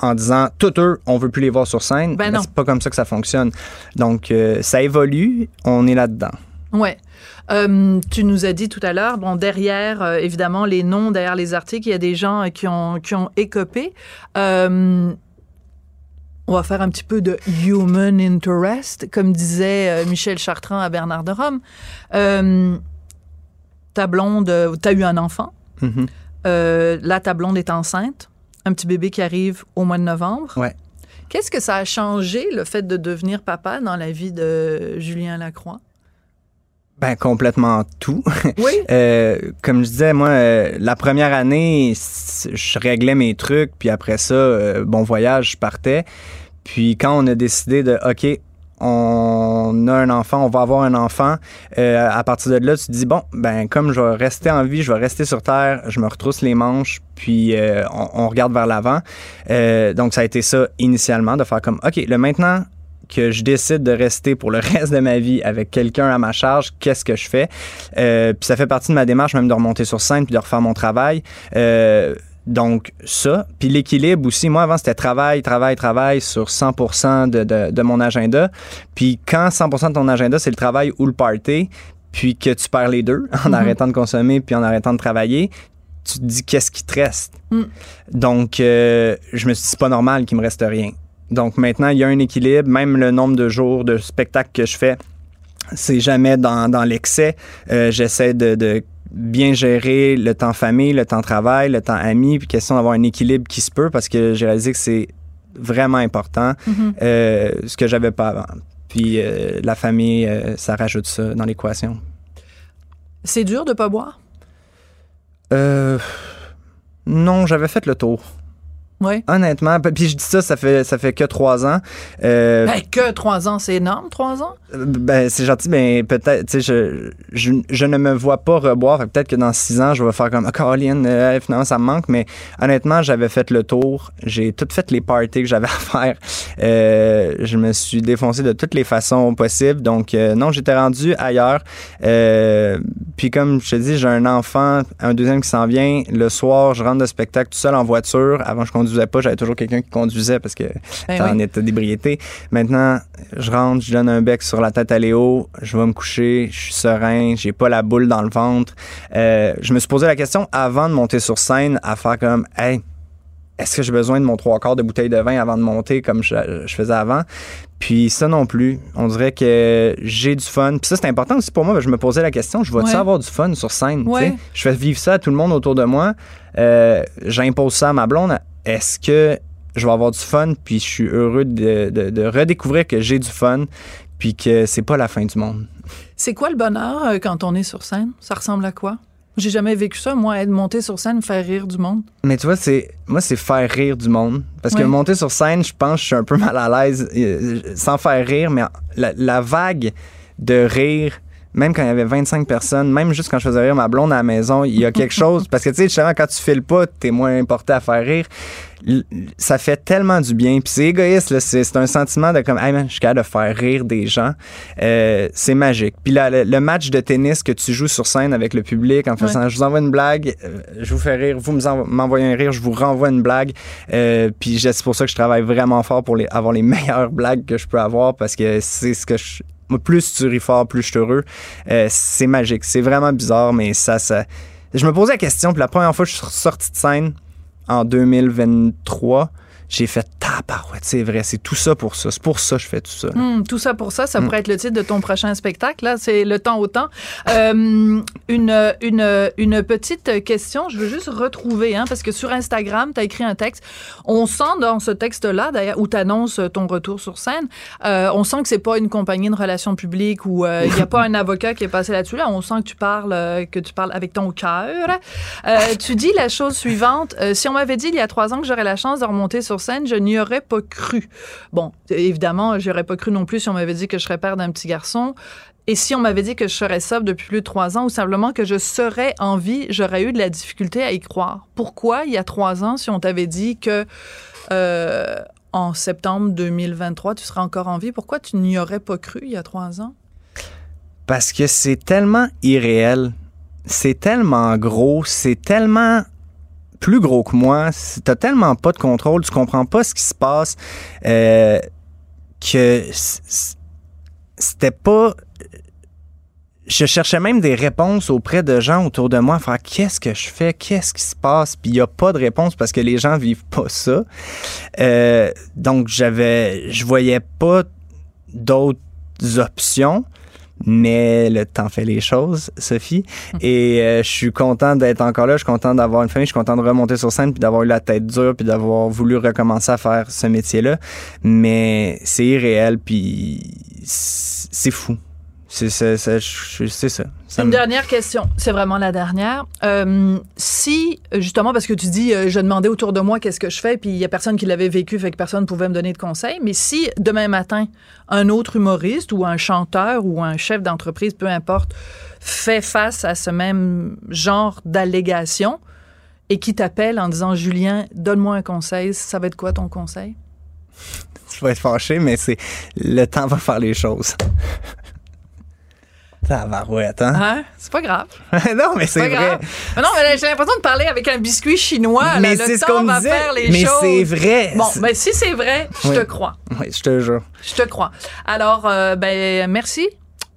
en disant, tout eux, on veut plus les voir sur scène. Ben Ben, non. c'est pas comme ça que ça fonctionne. Donc, euh, ça évolue, on est là-dedans. Ouais. Euh, tu nous as dit tout à l'heure, bon, derrière, euh, évidemment, les noms, derrière les articles, il y a des gens euh, qui ont, qui ont écopé. Euh, on va faire un petit peu de human interest, comme disait Michel Chartrand à Bernard de Rome. Ta blonde, euh, t'as eu un enfant. Euh, là, ta blonde est enceinte. Un petit bébé qui arrive au mois de novembre. Ouais. Qu'est-ce que ça a changé, le fait de devenir papa dans la vie de Julien Lacroix? Ben, complètement tout. Oui. Euh, comme je disais, moi, euh, la première année, je réglais mes trucs, puis après ça, euh, bon voyage, je partais. Puis quand on a décidé de, OK, on a un enfant, on va avoir un enfant, euh, à partir de là, tu te dis, bon, ben comme je vais rester en vie, je vais rester sur Terre, je me retrousse les manches, puis euh, on, regarde vers l'avant. Euh, donc, ça a été ça initialement, de faire comme, OK, le maintenant, que je décide de rester pour le reste de ma vie avec quelqu'un à ma charge, qu'est-ce que je fais? Euh, puis ça fait partie de ma démarche même de remonter sur scène puis de refaire mon travail. Donc ça, puis l'équilibre aussi. Moi avant c'était travail, travail, travail sur 100% de, de, de mon agenda. Puis quand 100% de ton agenda c'est le travail ou le party, puis que tu perds les deux en Mhm. arrêtant de consommer puis en arrêtant de travailler, tu te dis qu'est-ce qui te reste? Mm. Donc euh, je me suis dit c'est pas normal qu'il me reste rien. Donc maintenant, il y a un équilibre. Même le nombre de jours de spectacles que je fais, c'est jamais dans, dans l'excès. Euh, J'essaie de, de bien gérer le temps famille, le temps travail, le temps ami, puis question d'avoir un équilibre qui se peut parce que j'ai réalisé que c'est vraiment important, Mhm. euh, ce que j'avais pas avant. Puis euh, la famille, euh, ça rajoute ça dans l'équation. C'est dur de pas boire? Euh, non, j'avais fait le tour. Oui. Honnêtement, puis je dis ça, ça fait ça fait que trois ans. Euh, Ben, que trois ans, c'est énorme, trois ans? Ben, c'est gentil, mais peut-être, tu sais, je, je, je ne me vois pas reboire. Que Peut-être que dans six ans, je vais faire comme, ah, Caroline, euh, finalement, ça me manque. Mais honnêtement, j'avais fait le tour. J'ai tout fait les parties que j'avais à faire. Euh, je me suis défoncé de toutes les façons possibles. Donc, euh, non, j'étais rendu ailleurs. Euh, puis, comme je te dis, j'ai un enfant, un deuxième qui s'en vient. Le soir, je rentre de spectacle tout seul en voiture. Avant, je conduisais pas. J'avais toujours quelqu'un qui conduisait parce que Ben en oui. état d'ébriété. Maintenant, je rentre, je donne un bec sur la tête à Léo, je vais me coucher, je suis serein, j'ai pas la boule dans le ventre. Euh, je me suis posé la question avant de monter sur scène à faire comme, hey, est-ce que j'ai besoin de mon trois quarts de bouteille de vin avant de monter comme je, je faisais avant? Puis ça non plus. On dirait que j'ai du fun. Puis ça, c'est important aussi pour moi. Je me posais la question, je vais-tu Ouais. avoir du fun sur scène? Ouais. Je fais vivre ça à tout le monde autour de moi. Euh, J'impose ça à ma blonde. Est-ce que je vais avoir du fun? Puis je suis heureux de, de- de redécouvrir que j'ai du fun puis que c'est pas la fin du monde? C'est quoi le bonheur euh, quand on est sur scène? Ça ressemble à quoi? J'ai jamais vécu ça, moi, être monter sur scène, faire rire du monde. Mais tu vois, c'est moi, c'est faire rire du monde. Parce que monter sur scène, je pense que je suis un peu mal à l'aise, euh, sans faire rire, mais la, la vague de rire même quand il y avait 25 personnes, même juste quand je faisais rire ma blonde à la maison, il y a quelque chose. Parce que, tu sais, justement, quand tu files pas, t'es moins importé à faire rire. Ça fait tellement du bien. Puis c'est égoïste, là. C'est un sentiment de comme, hey man, je suis capable de faire rire des gens. Euh, c'est magique. Puis là, le, le match de tennis que tu joues sur scène avec le public en faisant, je vous envoie une blague, euh, je vous fais rire, vous me envo- m'envoyez un rire, je vous renvoie une blague. Euh, puis c'est pour ça que je travaille vraiment fort pour les, avoir les meilleures blagues que je peux avoir parce que c'est ce que je. Plus tu ris fort, plus je suis heureux. Euh, c'est magique. C'est vraiment bizarre, mais ça, ça. Je me posais la question, puis la première fois que je suis sorti de scène en 2023, j'ai fait tabarouette, c'est vrai, c'est tout ça pour ça. C'est pour ça que je fais tout ça. Hum, tout ça pour ça, ça pourrait être le titre de ton prochain spectacle. Là, c'est le temps au temps. Euh, une, une, une petite question, je veux juste retrouver, hein, parce que sur Instagram, tu as écrit un texte. On sent dans ce texte-là, d'ailleurs, où tu annonces ton retour sur scène, euh, on sent que c'est pas une compagnie de relations publiques où euh, il n'y a pas un avocat qui est passé là-dessus. Là, on sent que tu parles, que tu parles avec ton cœur. Tu dis la chose suivante. si on m'avait dit il y a trois ans que j'aurais la chance de remonter sur scène, je n'y aurais pas cru. Bon, évidemment, j'aurais pas cru non plus si on m'avait dit que je serais père d'un petit garçon. Et si on m'avait dit que je serais sobre depuis plus de trois ans ou simplement que je serais en vie, j'aurais eu de la difficulté à y croire. Pourquoi, il y a trois ans, si on t'avait dit que euh, en septembre 2023, tu serais encore en vie, pourquoi tu n'y aurais pas cru il y a trois ans? Parce que c'est tellement irréel. C'est tellement gros. C'est tellement plus gros que moi. T'as tellement pas de contrôle. Tu comprends pas ce qui se passe. euh, que c'était pas. Je cherchais même des réponses auprès de gens autour de moi, à faire qu'est-ce que je fais, qu'est-ce qui se passe, puis il y a pas de réponse parce que les gens vivent pas ça. Euh, donc j'avais, je voyais pas d'autres options. Mais le temps fait les choses, Sophie. Et euh, je suis content d'être encore là. Je suis content d'avoir une famille. Je suis content de remonter sur scène puis d'avoir eu la tête dure puis d'avoir voulu recommencer à faire ce métier-là. Mais c'est irréel puis c'est c'est fou. C'est ça. Ça Une dernière question, c'est vraiment la dernière. Euh, si, justement, parce que tu dis, euh, je demandais autour de moi qu'est-ce que je fais, puis il y a personne qui l'avait vécu, fait que personne pouvait me donner de conseils, mais si demain matin, un autre humoriste ou un chanteur ou un chef d'entreprise, peu importe, fait face à ce même genre d'allégation et qui t'appelle en disant, Julien, donne-moi un conseil, ça va être quoi ton conseil? Je vais être fâché, mais c'est le temps va faire les choses. Tabarouette, hein? Hein? C'est pas grave. non, mais c'est vrai. grave. Mais non, mais j'ai l'impression de parler avec un biscuit chinois. Mais le c'est ce qu'on va disait. faire les Mais choses. c'est vrai. Bon, ben si c'est vrai, je Oui. te crois. Oui, je te jure. Je te crois. Alors, euh, ben merci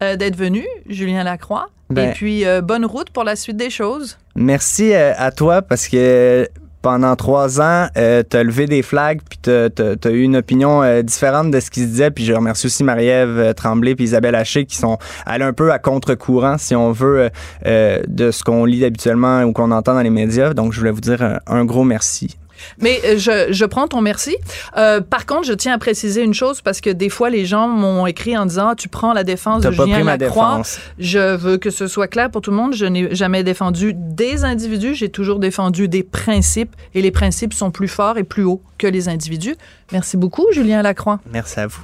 euh, d'être venu, Julien Lacroix. Ben- Et puis, euh, bonne route pour la suite des choses. Merci à toi parce que pendant trois ans, euh, t'as levé des flags puis t'as, t'as- t'as eu une opinion euh, différente de ce qui se disait. Puis je remercie aussi Marie-Ève euh, Tremblay puis Isabelle Haché qui sont allées un peu à contre-courant, si on veut, euh, euh, de ce qu'on lit habituellement ou qu'on entend dans les médias. Donc je voulais vous dire un, un gros merci. Mais euh, je, je prends ton merci. Euh, par contre, je tiens à préciser une chose parce que des fois, les gens m'ont écrit en disant Tu prends la défense T'as de pas Julien pris ma Lacroix. défense. Je veux que ce soit clair pour tout le monde. Je n'ai jamais défendu des individus. J'ai toujours défendu des principes. Et les principes sont plus forts et plus hauts que les individus. Merci beaucoup, Julien Lacroix. Merci à vous.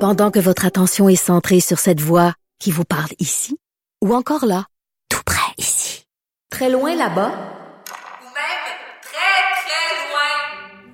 Pendant que votre attention est centrée sur cette voix qui vous parle ici, ou encore là, tout près ici, très loin là-bas, ou même très, très loin.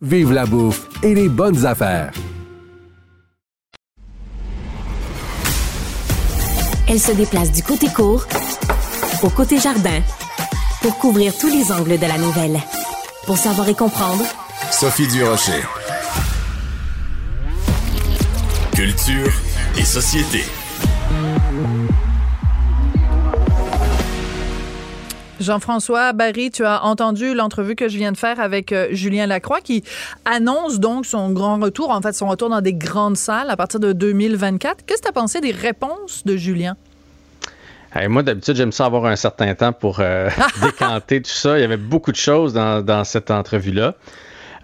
vive la bouffe et les bonnes affaires. Elle se déplace du côté court au côté jardin pour couvrir tous les angles de la nouvelle. Pour savoir et comprendre, Sophie Durocher. Culture et société. Jean-François Barry, tu as entendu l'entrevue que je viens de faire avec euh, Julien Lacroix qui annonce donc son grand retour, en fait son retour dans des grandes salles à partir de 2024. Qu'est-ce que tu as pensé des réponses de Julien? Hey, moi, d'habitude, j'aime ça avoir un certain temps pour euh, décanter tout ça. Il y avait beaucoup de choses dans, dans cette entrevue-là.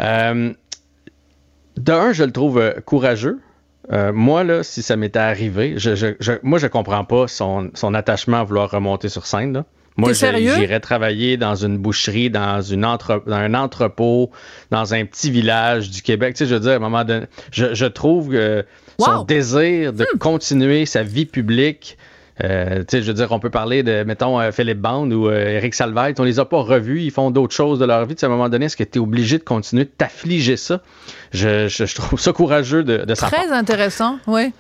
Euh, D'un, je le trouve euh, courageux. Euh, moi, là, si ça m'était arrivé, je, je, je, moi, je comprends pas son, son attachement à vouloir remonter sur scène. Là. Moi, j'irais travailler dans une boucherie, dans, une entre, dans un entrepôt, dans un petit village du Québec. Tu sais, je veux dire, à un moment donné, je, je trouve que son Wow! Hmm. désir de continuer sa vie publique, euh, tu sais, je veux dire, on peut parler de, mettons, euh, Philippe Bond ou euh, Eric Salvaille, on les a pas revus, ils font d'autres choses de leur vie. Tu sais, à un moment donné, est-ce que tu es obligé de continuer de t'affliger ça? Je, je- je trouve ça courageux de, de part. Très intéressant, oui.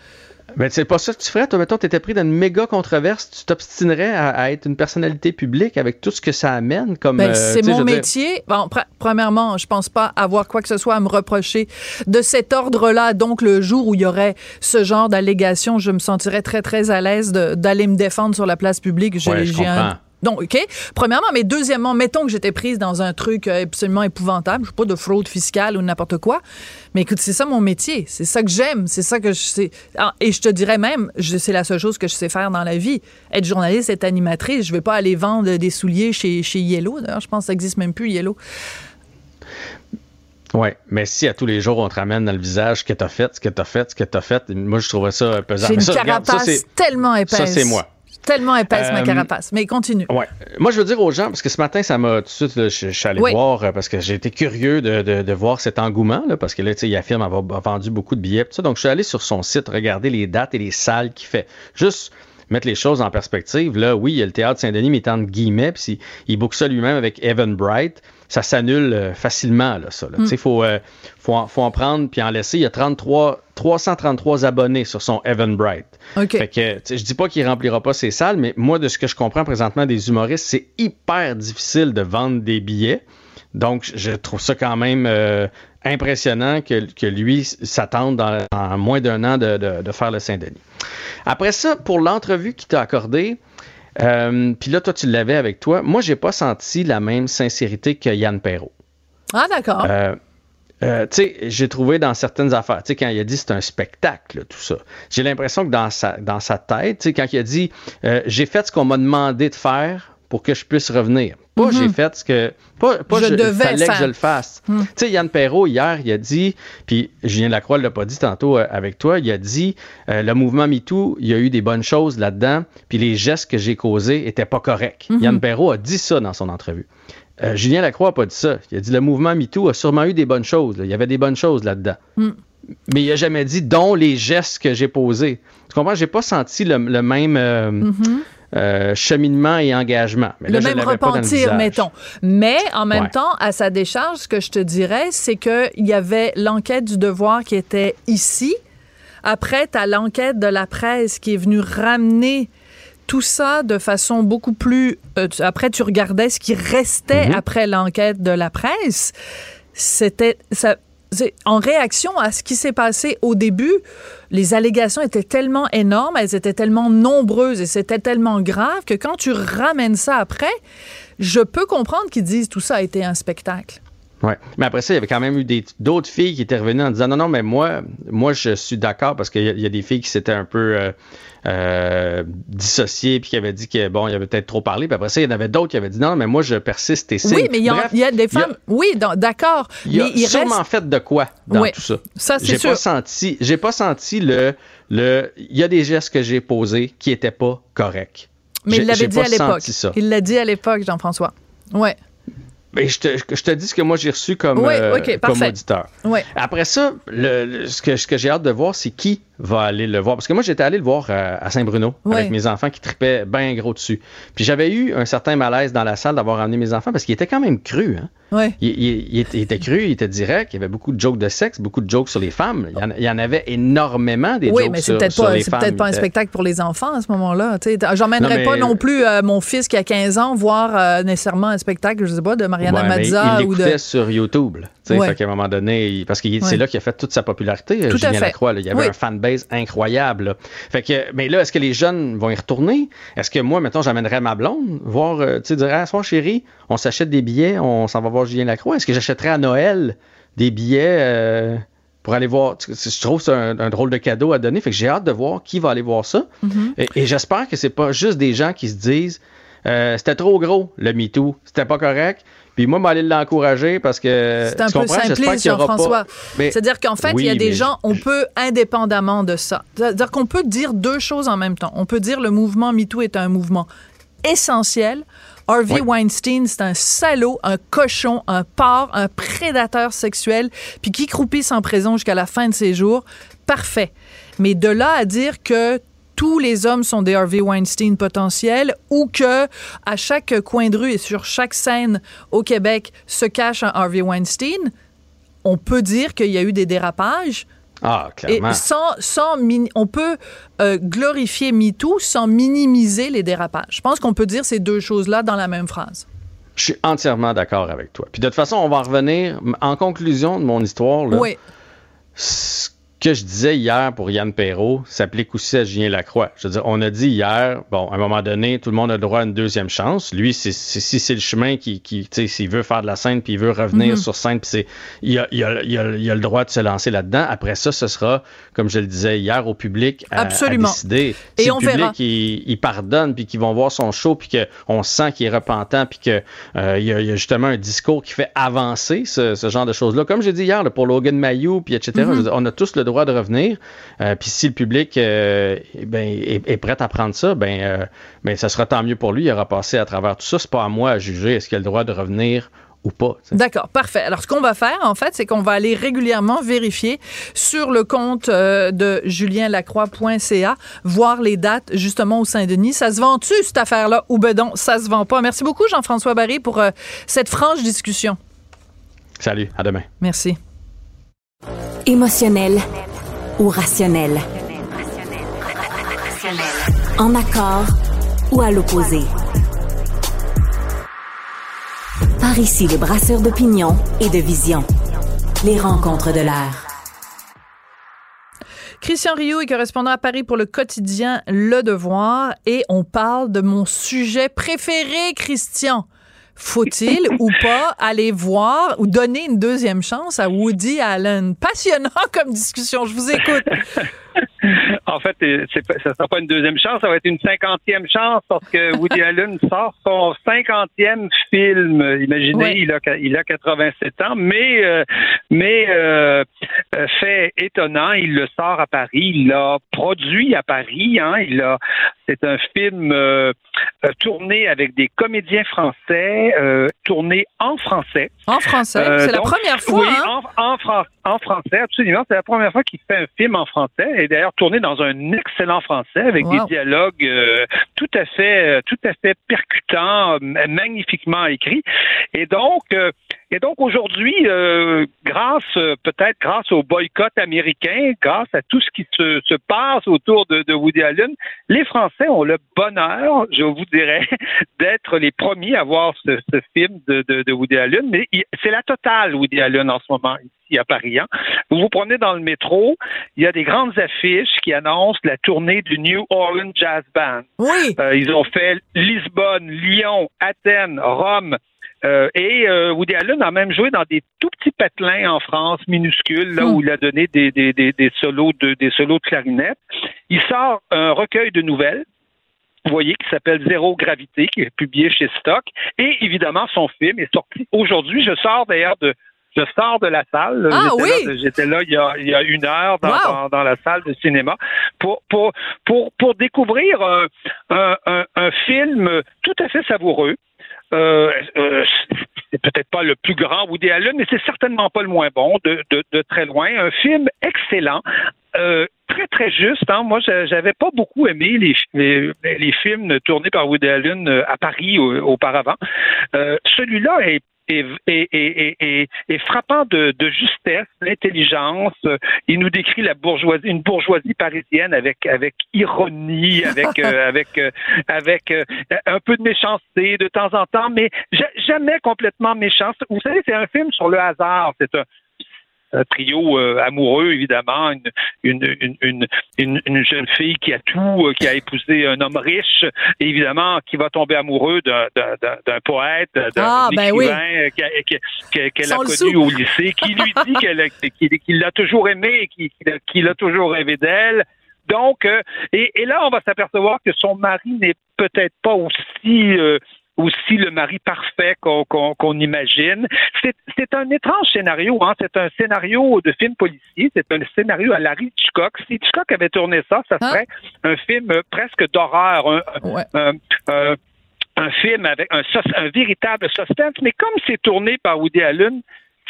Mais c'est pas ça que tu ferais. Toi, mettons, tu étais pris dans une méga controverse, tu t'obstinerais à, à être une personnalité publique avec tout ce que ça amène comme. Ben, euh, c'est je mon dire- métier. Bon, pr- premièrement, je pense pas avoir quoi que ce soit à me reprocher de cet ordre-là. Donc, le jour où il y aurait ce genre d'allégation, je me sentirais très, très à l'aise d'aller me défendre sur la place publique. J'ai- Ouais, un-. Donc, OK. Premièrement, mais deuxièmement, mettons que j'étais prise dans un truc euh, absolument épouvantable, je sais pas, de fraude fiscale ou n'importe quoi. Mais écoute, c'est ça mon métier. C'est ça que j'aime. C'est ça que je sais. Ah, Et je te dirais même, c'est la seule chose que je sais faire dans la vie. Être journaliste, être animatrice. Je vais pas aller vendre des souliers chez, chez Yellow. D'ailleurs, je pense que ça existe même plus, Yellow. Oui, mais si à tous les jours on te ramène dans le visage ce que t'as fait, ce que t'as fait, ce que t'as fait, moi je trouverais ça pesant. J'ai une ça, regarde, ça, carapace tellement épaisse. Ça, c'est moi. Tellement épaisse, ma Euh, carapace. Mais continue. Ouais. Moi, je veux dire aux gens, parce que ce matin, ça m'a tout de suite, là, je, je suis allé Oui. voir, euh, parce que j'ai été curieux de, de- de voir cet engouement, là, parce que là, tu sais, il affirme avoir vendu beaucoup de billets, tout ça. Donc, je suis allé sur son site, regarder les dates et les salles qu'il fait. Juste mettre les choses en perspective. Là, oui, il y a le théâtre Saint-Denis, mais entre guillemets, puis il, book ça lui-même avec Evan Bright. Ça s'annule euh, facilement, là, ça. là. Tu sais, faut, euh, faut, en, faut en prendre puis en laisser. Il y a 33, 333 abonnés sur son Evan Bright. OK. Fait que, je dis pas qu'il remplira pas ses salles, mais moi, de ce que je comprends présentement des humoristes, c'est hyper difficile de vendre des billets. Donc, je trouve ça quand même euh, impressionnant que, que lui s'attende dans, en moins d'un an de, de- de faire le Saint-Denis. Après ça, pour l'entrevue qu'il t'a accordée, euh, puis là, toi, tu l'avais avec toi, moi, j'ai pas senti la même sincérité que Yann Perrault. Ah, d'accord. Euh, euh, tu sais, j'ai trouvé dans certaines affaires, tu sais, quand il a dit c'est un spectacle, tout ça, j'ai l'impression que dans sa, dans sa tête, tu sais, quand il a dit euh, j'ai fait ce qu'on m'a demandé de faire pour que je puisse revenir. Pas j'ai fait ce que. Pas, pas Mhm. Je fallait faire. Mhm. que je le fasse. Tu sais, Yann Perrault, hier, il a dit, puis Julien Lacroix l'a pas dit tantôt euh, avec toi, il a dit euh, le mouvement MeToo, il y a eu des bonnes choses là-dedans, puis les gestes que j'ai causés étaient pas corrects. Mhm. Yann Perrault a dit ça dans son entrevue. Euh, Julien Lacroix n'a pas dit ça. Il a dit le mouvement MeToo a sûrement eu des bonnes choses. là. Il y avait des bonnes choses là-dedans. Mm. Mais il n'a jamais dit dont les gestes que j'ai posés. Tu comprends? J'ai pas senti le, le même euh, cheminement et engagement. Mais là, le je même l'avais pas dans le repentir, mettons. Mais en même Ouais. temps, à sa décharge, ce que je te dirais, c'est qu'il y avait l'enquête du devoir qui était ici. Après, tu as l'enquête de la presse qui est venue ramener tout ça de façon beaucoup plus... euh, après, tu regardais ce qui restait Mhm. après l'enquête de la presse. C'était... ça- en réaction à ce qui s'est passé au début, les allégations étaient tellement énormes, elles étaient tellement nombreuses et c'était tellement grave que quand tu ramènes ça après, je peux comprendre qu'ils disent tout ça a été un spectacle. Ouais. Mais après ça, il y avait quand même eu des- d'autres filles qui étaient revenues en disant non, non, mais moi, moi je suis d'accord parce qu'il y, a- il y a des filles qui s'étaient un peu euh, euh, dissociées puis qui avaient dit que bon, il y avait peut-être trop parlé. Puis après ça, il y en avait d'autres qui avaient dit non, mais moi, je persiste et signe. Oui, mais il y, y a des a- femmes. Oui, d'accord. Il y a mais il sûrement reste. fait de quoi dans Oui, tout ça. ça, c'est J'ai sûr. pas senti, j'ai pas senti le, le, il y a des gestes que j'ai posés qui étaient pas corrects. Mais il l'avait dit à l'époque. Il l'a dit à l'époque, Jean-François. Ouais. Mais je te, je te dis ce que moi j'ai reçu comme, Oui, euh, ok, comme auditeur. Ouais. Après ça, le, le- ce que, ce que j'ai hâte de voir, c'est qui va aller le voir. Parce que moi, j'étais allé le voir à, à Saint-Bruno avec mes enfants qui tripaient bien gros dessus. Puis j'avais eu un certain malaise dans la salle d'avoir amené mes enfants parce qu'il était quand même cru. Hein? Il, il- il était, il était cru, il était direct, il y avait beaucoup de jokes de sexe, beaucoup de jokes sur les femmes. Il y en, il y en avait énormément des Oui, jokes mais sur, peut-être sur pas, les c'est femmes. peut-être pas un spectacle pour les enfants à ce moment-là. J'emmènerais mais- pas non plus euh, mon fils qui a 15 ans voir euh, nécessairement un spectacle, je sais pas, de Ouais, Mazza il ou de. sur YouTube. là. Tu sais, Ouais. Fait qu'à un moment donné, il- parce que c'est là qu'il a fait toute sa popularité, Tout Julien. Lacroix. là. Il y avait Oui. un fanbase incroyable. là. Fait que, mais là, est-ce que les jeunes vont y retourner? Est-ce que moi, mettons, j'amènerais ma blonde voir, euh, tu sais, dire, ah, soir, chérie, on s'achète des billets, on s'en va voir Julien Lacroix. Est-ce que j'achèterais à Noël des billets euh, pour aller voir? Je trouve que c'est un, un, drôle de cadeau à donner. Fait que j'ai hâte de voir qui va aller voir ça. Mm-hmm. Et, et j'espère que c'est pas juste des gens qui se disent euh, c'était trop gros, le MeToo. C'était pas correct. Puis moi, m'aller l'encourager parce que. C'est un peu simpliste, Jean-François. pas- C'est-à-dire qu'en fait, Oui, il y a des mais- gens, on peut, indépendamment de ça, c'est-à-dire qu'on peut dire deux choses en même temps. On peut dire le mouvement MeToo est un mouvement essentiel. Harvey Weinstein, c'est un salaud, un cochon, un porc, un prédateur sexuel, puis qui croupisse en prison jusqu'à la fin de ses jours. Parfait. Mais de là à dire que tous les hommes sont des Harvey Weinstein potentiels ou que à chaque coin de rue et sur chaque scène au Québec se cache un Harvey Weinstein, on peut dire qu'il y a eu des dérapages. Ah, Et clairement. sans, sans mini- on peut euh, glorifier MeToo sans minimiser les dérapages. Je pense qu'on peut dire ces deux choses-là dans la même phrase. Je suis entièrement d'accord avec toi. Puis de toute façon, on va en revenir. En conclusion de mon histoire, là, Oui. ce que je disais hier pour Yann Perrault s'applique aussi à Julien Lacroix. Je veux dire, on a dit hier, bon, à un moment donné, tout le monde a le droit à une deuxième chance. Lui, si c'est le chemin qui, qui tu sais, s'il veut faire de la scène puis il veut revenir Mhm. sur scène, puis c'est, il a, il, a, il, a, il a le droit de se lancer là-dedans. Après ça, ce sera, comme je le disais hier, au public à, à Absolument. décider. Et si on le public, verra. il, il pardonne puis qu'ils vont voir son show puis qu'on sent qu'il est repentant puis qu'il y, a- il y a justement un discours qui fait avancer ce, ce genre de choses-là. Comme j'ai dit hier, là, pour Logan Mayou puis etc., Mhm. je veux dire, on a tous le droit de revenir. Euh, puis si le public euh, eh ben, est, est prêt à prendre ça, ben, euh, ben ça sera tant mieux pour lui. Il aura passé à travers tout ça. C'est pas à moi à juger est-ce qu'il a le droit de revenir ou pas. D'accord, parfait. Alors, ce qu'on va faire, en fait, c'est qu'on va aller régulièrement vérifier sur le compte euh, de julienlacroix.ca, voir les dates, justement, au Saint-Denis. Ça se vend-tu, cette affaire-là, ou ben non, ça se vend pas? Merci beaucoup, Jean-François Barry, pour euh, cette franche discussion. Salut, à demain. Merci. Émotionnel ou rationnel. En accord ou à l'opposé. Par ici, les brasseurs d'opinion et de vision. Les rencontres de l'air. Christian Rioux est correspondant à Paris pour le quotidien Le Devoir et on parle de mon sujet préféré, Christian. Faut-il ou pas aller voir ou donner une deuxième chance à Woody Allen? Passionnant comme discussion, je vous écoute. En fait, euh, ça ne sera pas une deuxième chance, ça va être une cinquantième chance parce que Woody Allen sort son cinquantième film. Imaginez, il, a, il a 87 ans, mais, euh, mais euh, fait étonnant, il le sort à Paris, il l'a produit à Paris. Hein, il a, c'est un film euh, tourné avec des comédiens français, euh, tourné en français. En français, Euh, c'est la première fois. Oui, hein? en, en français, absolument. C'est la première fois qu'il fait un film en français d'ailleurs tourné dans un excellent français avec Wow. des dialogues euh, tout à fait, euh, tout à fait percutants, magnifiquement écrits. Et donc, euh, et donc aujourd'hui, euh, grâce peut-être grâce au boycott américain, grâce à tout ce qui se, se passe autour de, de Woody Allen, les Français ont le bonheur, je vous dirais, d'être les premiers à voir ce, ce film de, de, de Woody Allen. Mais c'est la totale Woody Allen en ce moment ici à Paris. hein. Vous vous promenez dans le métro, il y a des grandes affiches qui annoncent la tournée du New Orleans Jazz Band. Oui. Euh, ils ont fait Lisbonne, Lyon, Athènes, Rome. Euh, et euh, Woody Allen a même joué dans des tout petits patelins en France, minuscules, là où il a donné des, des, des, des solos de des solos de clarinette. Il sort un recueil de nouvelles. Vous voyez, qui s'appelle Zéro Gravité, qui est publié chez Stock. Et évidemment, son film est sorti aujourd'hui. Je sors d'ailleurs de, je sors de la salle. Ah, J'étais oui! là- il y, a, il y a une heure dans, Wow! dans, dans la salle de cinéma pour, pour, pour, pour découvrir un, un, un, un film tout à fait savoureux. Euh, euh, c'est peut-être pas le plus grand Woody Allen, mais c'est certainement pas le moins bon, de, de, de très loin. Un film excellent, euh, très très juste. Hein. Moi, j'a- j'avais pas beaucoup aimé les, les, les films tournés par Woody Allen euh, à Paris euh, auparavant. Euh, Celui-là est est, est, est, est, frappant de, de justesse, d'intelligence. Il nous décrit la bourgeoisie, une bourgeoisie parisienne avec avec ironie, avec euh, avec euh, avec euh, un peu de méchanceté de temps en temps, mais ja- jamais complètement méchant. Vous savez, c'est un film sur le hasard. C'est un trio euh, amoureux, évidemment, une, une, une, une, une, une jeune fille qui a tout, euh, qui a épousé un homme riche, évidemment, qui va tomber amoureux d'un, poète, d'un Ah, ben écrivain euh, qu'elle a connu au lycée, qui lui dit qu'il l'a toujours aimé, et qu'il a- toujours rêvé d'elle. Donc, et, et là, on va s'apercevoir que son mari n'est peut-être pas aussi euh, aussi le mari parfait qu'on imagine. C'est un étrange scénario, hein. c'est un scénario de film policier, c'est un scénario à Larry Hitchcock. Si Hitchcock avait tourné ça, ça Hein? serait un film euh, presque d'horreur, un, Ouais. un- un- un film avec un véritable suspense, mais comme c'est tourné par Woody Allen,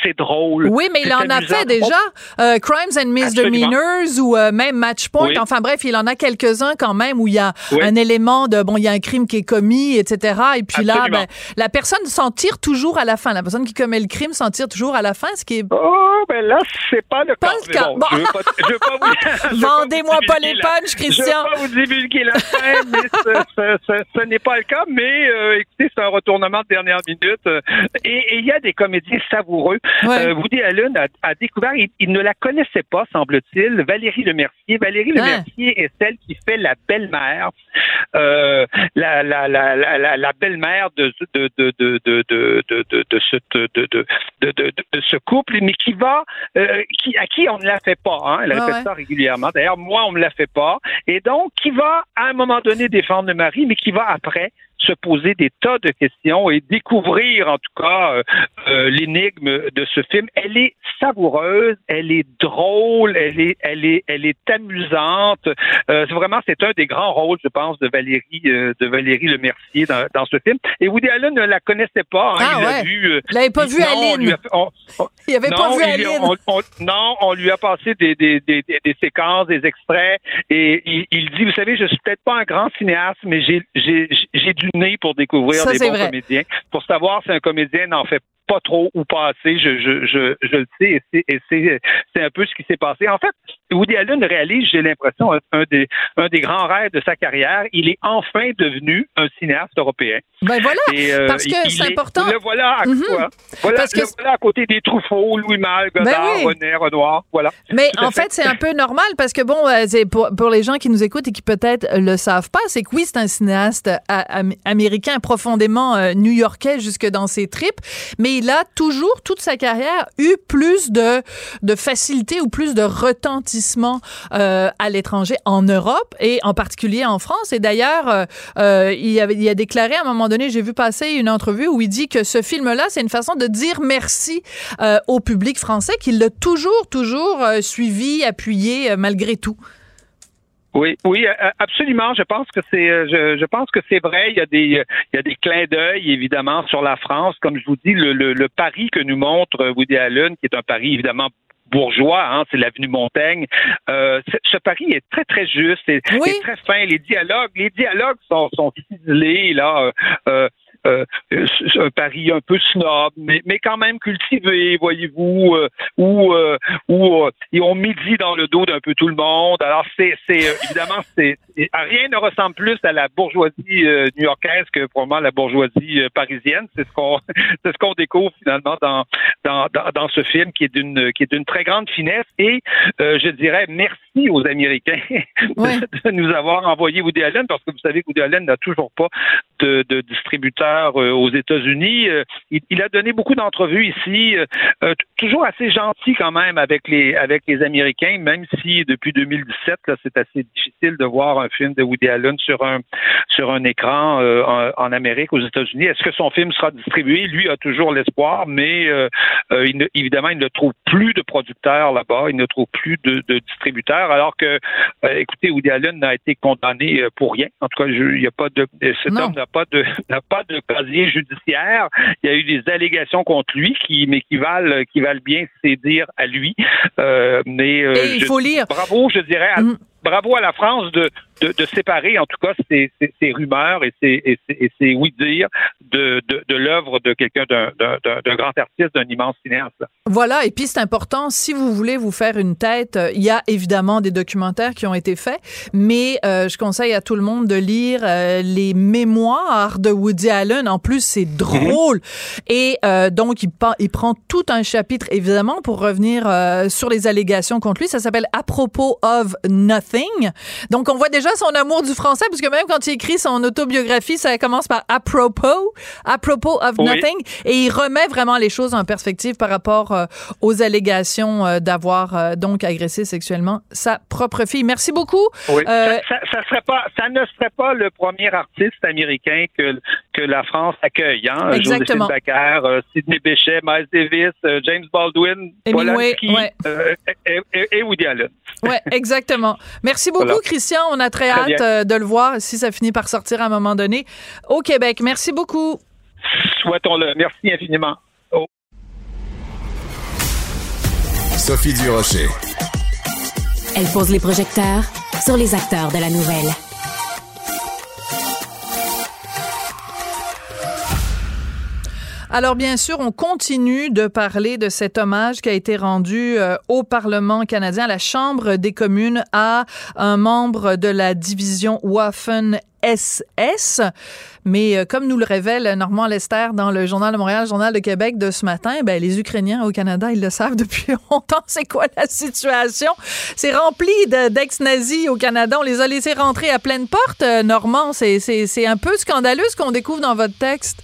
c'est drôle. Oui, mais il en a fait déjà. Euh, Crimes and Misdemeanors ou euh, même Match Point. Oui. Enfin bref, il en a quelques-uns quand même où il y a Oui. un élément de bon, il y a un crime qui est commis, etc. Et puis là, ben, la personne s'en tire toujours à la fin. La personne qui commet le crime s'en tire toujours à la fin, ce qui est Oh, ben là, c'est pas le Pas cas. le cas. Bon, Bon. Je veux pas, je veux pas vous, je veux pas Vendez-moi pas les punchs, Christian. Je veux pas vous divulguer la fin, mais ce, ce- ce- ce n'est pas le cas. Mais euh, écoutez, c'est un retournement de dernière minute. Et il y a des comédiens savoureux. Ouais. Euh, Woody Allen a, a découvert, il, il ne la connaissait pas, semble-t-il, Valérie Lemercier. Valérie Hein. Lemercier est celle qui fait la belle-mère, euh, la, la, la, la, la, la belle-mère de, de, de, de, de, de, de, de, de ce, de, de, de, de, de- de ce couple, mais qui va, euh, qui, à qui on ne la fait pas. Hein, elle Ouais, répète ouais. ça régulièrement. D'ailleurs, moi, on me la fait pas. Et donc, qui va, à un moment donné, défendre le mari, mais qui va après se poser des tas de questions et découvrir, en tout cas, euh, euh, l'énigme de ce film. Elle est savoureuse, elle est drôle, elle est, elle est, elle est amusante. Euh, c'est vraiment, c'est un des grands rôles, je pense, de Valérie, euh, de Valérie Lemercier dans, dans ce film. Et Woody Allen ne la connaissait pas. hein. Ah, il ouais. vu. euh, Il avait pas vu non, on Aline? a on- on- Il avait pas vu il a- Aline. on- on- non, on lui a passé des, des, des, des- des séquences, des extraits, et il, il dit, vous savez, je suis peut-être pas un grand cinéaste, mais j'ai j'ai j'ai du nez pour découvrir Ça, des bons vrai. comédiens, pour savoir si un comédien n'en fait pas trop ou pas assez, je, je, je, je le sais, et c'est un peu ce qui s'est passé. En fait, Woody Allen réalise, j'ai l'impression, un, des, un des grands rêves de sa carrière. Il est enfin devenu un cinéaste européen. Ben voilà, Et, euh, parce que c'est important. Le voilà à, Mhm. quoi? Voilà, Parce que le voilà à côté des Truffaut, Louis Malle, Godard, Ben oui. René, Renoir. Voilà. Mais en fait, c'est un peu normal parce que bon, euh, pour, pour les gens qui nous écoutent et qui peut-être le savent pas, c'est que oui, c'est un cinéaste euh, am- américain profondément new-yorkais jusque dans ses tripes, mais il a toujours toute sa carrière eu plus de de facilité ou plus de euh, à l'étranger en Europe et en particulier en France. Et d'ailleurs, euh, euh, il, a déclaré à un moment donné, j'ai vu passer une entrevue où il dit que ce film-là, c'est une façon de dire merci au public français, qu'il l'a toujours, toujours suivi, appuyé malgré tout. Oui, oui, absolument. Je pense que c'est, je, pense que c'est vrai. Il y a des, il y a des clins d'œil évidemment sur la France, comme je vous dis, le, le, pari que nous montre Woody Allen, qui est un pari évidemment bourgeois, hein, c'est l'avenue Montaigne. Euh, ce, pari est très très juste, et, Oui. et très fin. Les dialogues, les dialogues sont, sont ciselés là. euh, euh, euh, un pari un peu snob, mais, mais quand même cultivé, voyez-vous, euh, où, où et on médit dans le dos d'un peu tout le monde. Alors c'est, évidemment c'est rien ne ressemble plus à la bourgeoisie new-yorkaise que probablement la bourgeoisie parisienne. C'est ce qu'on c'est ce qu'on découvre finalement dans, dans dans dans ce film qui est d'une qui est d'une très grande finesse et je dirais merci aux Américains Ouais. de nous avoir envoyé Woody Allen parce que vous savez que Woody Allen n'a toujours pas de, de distributeur euh, aux États-Unis. Euh, il, il a donné beaucoup d'entrevues ici, euh, toujours assez gentil quand même avec les avec les Américains, même si depuis 2017 là c'est assez difficile de voir un film de Woody Allen sur un sur un écran euh, en, en Amérique aux États-Unis. Est-ce que son film sera distribué? Lui a toujours l'espoir, mais euh, il ne- évidemment il ne trouve plus de producteurs là-bas, il ne trouve plus de, de distributeurs, alors que euh, écoutez Woody Allen n'a été condamné euh, pour rien. En tout cas, il a pas de cet Non. homme n'a pas de n'a pas de casier judiciaire. Il y a eu des allégations contre lui qui mais qui valent qui valent bien ses dires à lui. Euh, mais euh, il je- faut lire. Bravo, je dirais. à- Mm. Bravo à la France de de, de séparer, en tout cas, ces, ces, ces rumeurs et ces, et ces, et ces oui-dire de, de, de l'œuvre de quelqu'un d'un, d'un, d'un- d'un grand artiste, d'un immense cinéaste. Voilà, et puis c'est important, si vous voulez vous faire une tête, euh, il y a évidemment des documentaires qui ont été faits, mais euh, je conseille à tout le monde de lire euh, les mémoires de Woody Allen. En plus, c'est drôle. Et euh, donc, il, prend tout un chapitre, évidemment, pour revenir euh, sur les allégations contre lui. Ça s'appelle À propos of Nothing. Donc, on voit déjà son amour du français, parce que même quand il écrit son autobiographie, ça commence par À propos, À propos of Oui. Nothing. Et il remet vraiment les choses en perspective par rapport euh, aux allégations euh, d'avoir euh, donc agressé sexuellement sa propre fille. Merci beaucoup. Oui. Ça, ça, ça serait pas, ça ne serait pas le premier artiste américain que, que la France accueille. Hein? Exactement. Joséphine Baker, euh, Sidney Bechet, Miles Davis, euh, James Baldwin, Polanski ouais. euh, et, et- et Woody Allen. Ouais, exactement. Merci beaucoup, Voilà. Christian. On a très, Très hâte euh, de le voir si ça finit par sortir à un moment donné au Québec. Merci beaucoup. Souhaitons-le. Merci infiniment. Au Sophie Durocher. Elle pose les projecteurs sur les acteurs de la nouvelle. Alors, bien sûr, on continue de parler de cet hommage qui a été rendu euh, au Parlement canadien, à la Chambre des communes, à un membre de la division Waffen SS. Mais euh, comme nous le révèle Normand Lester dans le Journal de Montréal, Journal de Québec de ce matin, ben, les Ukrainiens au Canada, ils le savent depuis longtemps, c'est quoi la situation? C'est rempli de- d'ex-nazis au Canada. On les a laissés rentrer à pleine porte, euh, Normand. C'est un peu scandaleux ce qu'on découvre dans votre texte.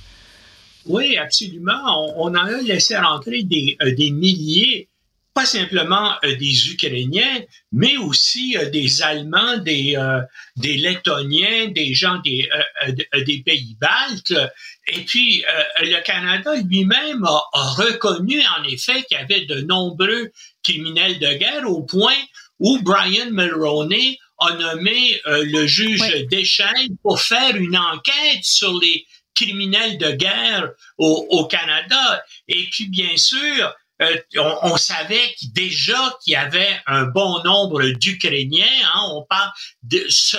Oui, absolument. On, on en a laissé rentrer des, euh, des milliers, pas simplement euh, des Ukrainiens, mais aussi euh, des Allemands, des, des Lettoniens, des gens des, de- des pays baltes. Et puis, le Canada lui-même a, a reconnu en effet qu'il y avait de nombreux criminels de guerre au point où Brian Mulroney a nommé euh, le juge Oui. Pour faire une enquête sur les criminels de guerre au, Canada. Et puis, bien sûr, euh, on, savait déjà qu'il y avait un bon nombre d'Ukrainiens. Hein, on parle de ce,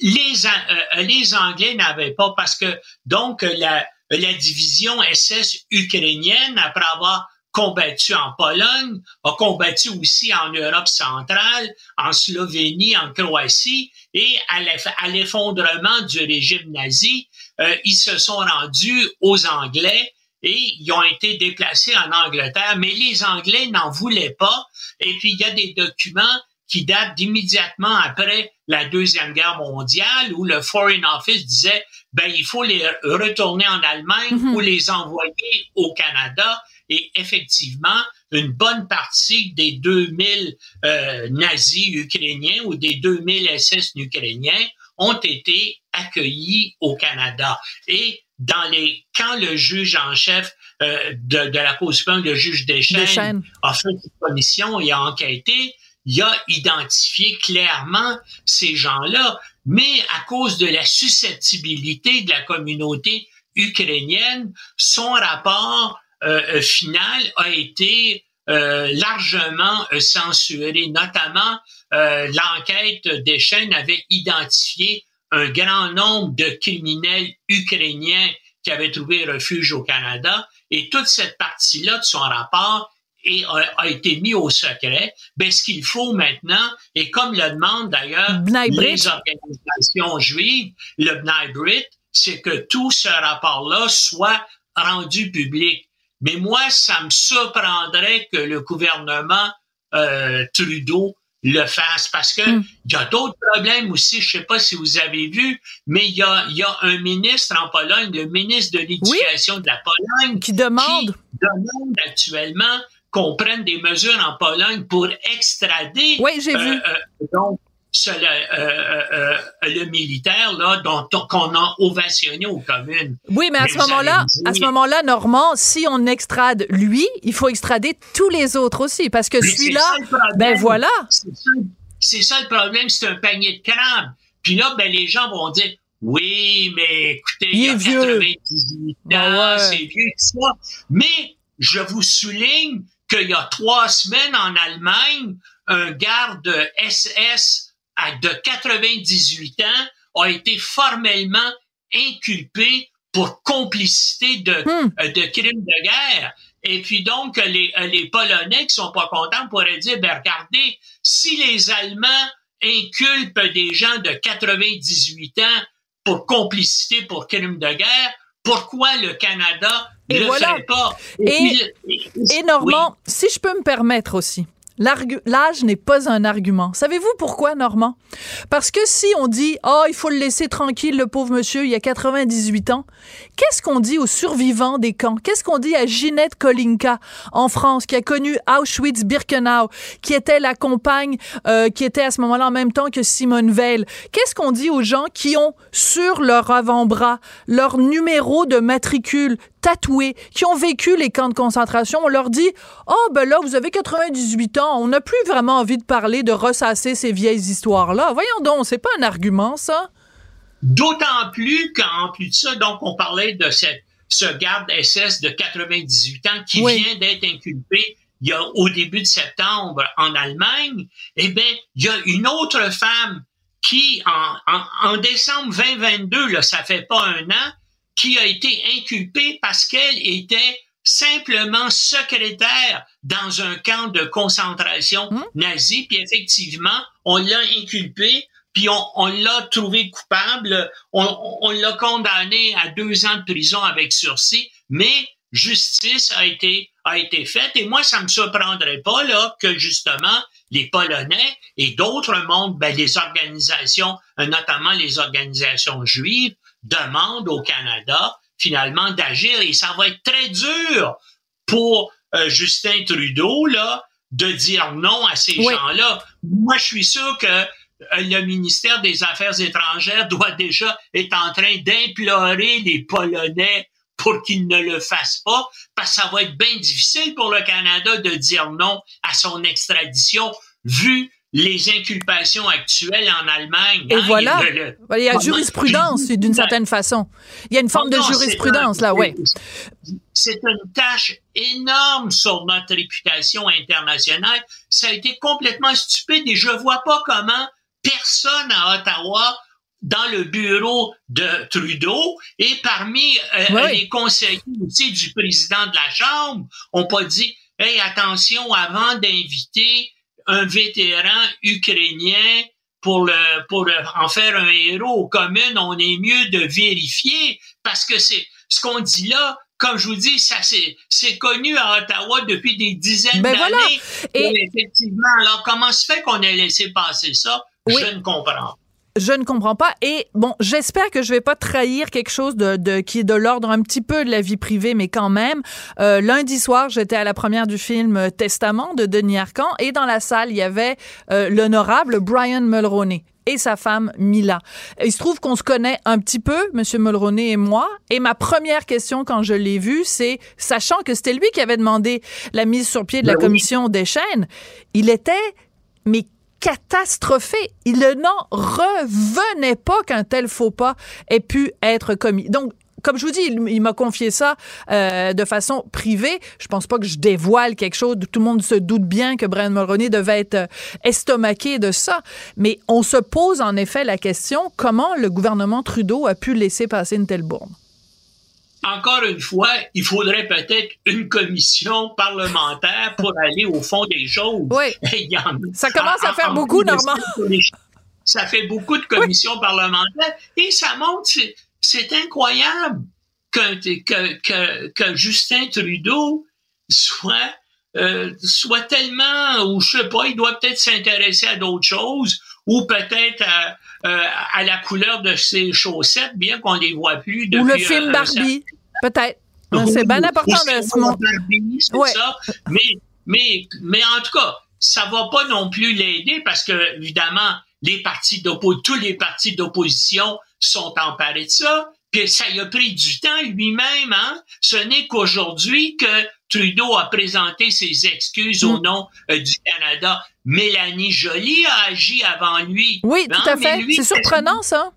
les, An- euh, les Anglais n'avaient pas parce que donc la, la division SS ukrainienne, après avoir combattu en Pologne, a combattu aussi en Europe centrale, en Slovénie, en Croatie, et à l'effondrement du régime nazi, euh, ils se sont rendus aux Anglais et ils ont été déplacés en Angleterre, mais les Anglais n'en voulaient pas. Et puis, il y a des documents qui datent d'immédiatement après la Deuxième Guerre mondiale où le Foreign Office disait, ben, il faut les retourner en Allemagne Mhm. ou les envoyer au Canada. Et effectivement, une bonne partie des 2000 euh, nazis ukrainiens ou des 2000 SS ukrainiens ont été accueillis au Canada. Et dans les, quand le juge en chef euh, de, de la Cour suprême, le juge Deschênes, Deschênes. a fait une commission et a enquêté, il a identifié clairement ces gens-là, mais à cause de la susceptibilité de la communauté ukrainienne, son rapport euh, euh, final a été euh, largement euh, censuré, notamment euh, l'enquête des chaînes avait identifié un grand nombre de criminels ukrainiens qui avaient trouvé refuge au Canada et toute cette partie-là de son rapport et a, a été mis au secret. Ben, ce qu'il faut maintenant, et comme le demandent d'ailleurs les organisations juives, le B'rith, c'est que tout ce rapport-là soit rendu public. Mais moi, ça me surprendrait que le gouvernement euh, Trudeau le fasse parce que Mm. il y a d'autres problèmes aussi. Je sais pas si vous avez vu, mais il y a, il y a un ministre en Pologne, le ministre de l'Éducation de la Pologne, Qui demande. qui demande actuellement qu'on prenne des mesures en Pologne pour extrader Oui, j'ai euh, vu. euh, donc, le, euh, euh, le militaire là, dont qu'on a ovationné aux communes. Oui, mais à Mais ce moment-là, à ce moment-là, Normand, si on extrade lui, il faut extrader tous les autres aussi, parce que celui-là, ben voilà. C'est ça, c'est ça le problème, c'est un panier de crabes. Puis là, ben, les gens vont dire, oui, mais écoutez, Il il, y a est vieux. 98 ans, Ben ouais. c'est vieux, ça. Mais je vous souligne qu'il y a trois semaines en Allemagne, un garde SS à de 98 ans a été formellement inculpé pour complicité de, Hmm. euh, de crimes de guerre. Et puis donc, les, euh, les Polonais qui sont pas contents pourraient dire, ben regardez, si les Allemands inculpent des gens de 98 ans pour complicité pour crimes de guerre, pourquoi le Canada Et ne le ferait pas? Et- Et Normand, si je peux me permettre aussi, l'âge n'est pas un argument. Savez-vous pourquoi, Normand? Parce que si on dit, oh, il faut le laisser tranquille, le pauvre monsieur, il a 98 ans, qu'est-ce qu'on dit aux survivants des camps? Qu'est-ce qu'on dit à Ginette Kolinka en France, qui a connu Auschwitz-Birkenau, qui était la compagne, euh, qui était à ce moment-là en même temps que Simone Veil? Qu'est-ce qu'on dit aux gens qui ont sur leur avant-bras leur numéro de matricule tatoué, qui ont vécu les camps de concentration, on leur dit "Oh ben là vous avez 98 ans, on n'a plus vraiment envie de parler de ressasser ces vieilles histoires-là." Voyons donc, c'est pas un argument ça. D'autant plus qu'en plus de ça, donc on parlait de cette, ce garde SS de 98 ans qui Oui. vient d'être inculpé il y a au début de septembre en Allemagne. Eh bien, il y a une autre femme qui, en, en, en décembre 2022, là, ça fait pas un an, qui a été inculpée parce qu'elle était simplement secrétaire dans un camp de concentration Hmm. nazi, puis effectivement, on l'a inculpée, puis on, on l'a trouvé coupable, on, on l'a condamné à deux ans de prison avec sursis, mais justice a été a été faite. Et moi ça me surprendrait pas là que justement les Polonais et d'autres mondes, ben, les organisations, notamment les organisations juives, demandent au Canada finalement d'agir et ça va être très dur pour euh, Justin Trudeau là de dire non à ces Oui. gens-là. Moi, je suis sûr que euh, le ministère des Affaires étrangères doit déjà être en train d'implorer les Polonais pour qu'ils ne le fassent pas, parce que ça va être bien difficile pour le Canada de dire non à son extradition, vu les inculpations actuelles en Allemagne. Et hein, voilà. le- Il y a jurisprudence d'une certaine façon. Il y a une forme de non, jurisprudence un- là, ouais. C'est une tâche énorme sur notre réputation internationale. Ça a été complètement stupide et je vois pas comment personne à Ottawa dans le bureau de Trudeau et parmi euh, Oui, les conseillers aussi du président de la Chambre ont pas dit Hey, attention, avant d'inviter un vétéran ukrainien pour le pour le- en faire un héros aux communes, on est mieux de vérifier parce que c'est ce qu'on dit là. Comme je vous dis, ça c'est c'est connu à Ottawa depuis des dizaines Ben d'années. voilà. Et- Et effectivement, alors comment se fait qu'on ait laissé passer ça? Oui. Je ne comprends. pas. Je ne comprends pas. Et bon, j'espère que je vais pas trahir quelque chose de, de- qui est de l'ordre un petit peu de la vie privée, mais quand même. Euh, lundi soir, j'étais à la première du film Testament de Denis Arcand et dans la salle, il y avait euh, l'honorable Brian Mulroney et sa femme Mila. Il se trouve qu'on se connaît un petit peu, Monsieur Mulroney et moi. Et ma première question quand je l'ai vu, c'est sachant que c'était lui qui avait demandé la mise sur pied de la Ben commission des chaînes, il était mais catastrophé. Il n'en revenait pas qu'un tel faux pas ait pu être commis. Donc, comme je vous dis, il, m'a confié ça euh, de façon privée. Je pense pas que je dévoile quelque chose. Tout le monde se doute bien que Brian Mulroney devait être euh, estomaqué de ça. Mais on se pose en effet la question comment le gouvernement Trudeau a pu laisser passer une telle bourne. Encore une fois, il faudrait peut-être une commission parlementaire pour aller au fond des choses. Oui. Il y en a- Ça commence à faire beaucoup, Normand. ça, fait beaucoup de commissions parlementaires et ça montre, c'est- c'est incroyable que, que, que, que Justin Trudeau soit, euh, soit tellement, ou je sais pas, il doit peut-être s'intéresser à d'autres choses ou peut-être à, euh, à la couleur de ses chaussettes, bien qu'on les voit plus depuis Ou le film un Barbie, peut-être. C'est bien important de se mon- Barbie, c'est Ouais. ça. Mais, mais, mais en tout cas, ça va pas non plus l'aider parce que, évidemment, les partis d'opposition, tous les partis d'opposition sont emparés de ça. Puis ça y a pris du temps lui-même, hein. Ce n'est qu'aujourd'hui que Trudeau a présenté ses excuses au Mm. nom euh, du Canada. Mélanie Joly a agi avant lui. Oui, tout à fait. C'est surprenant, ça.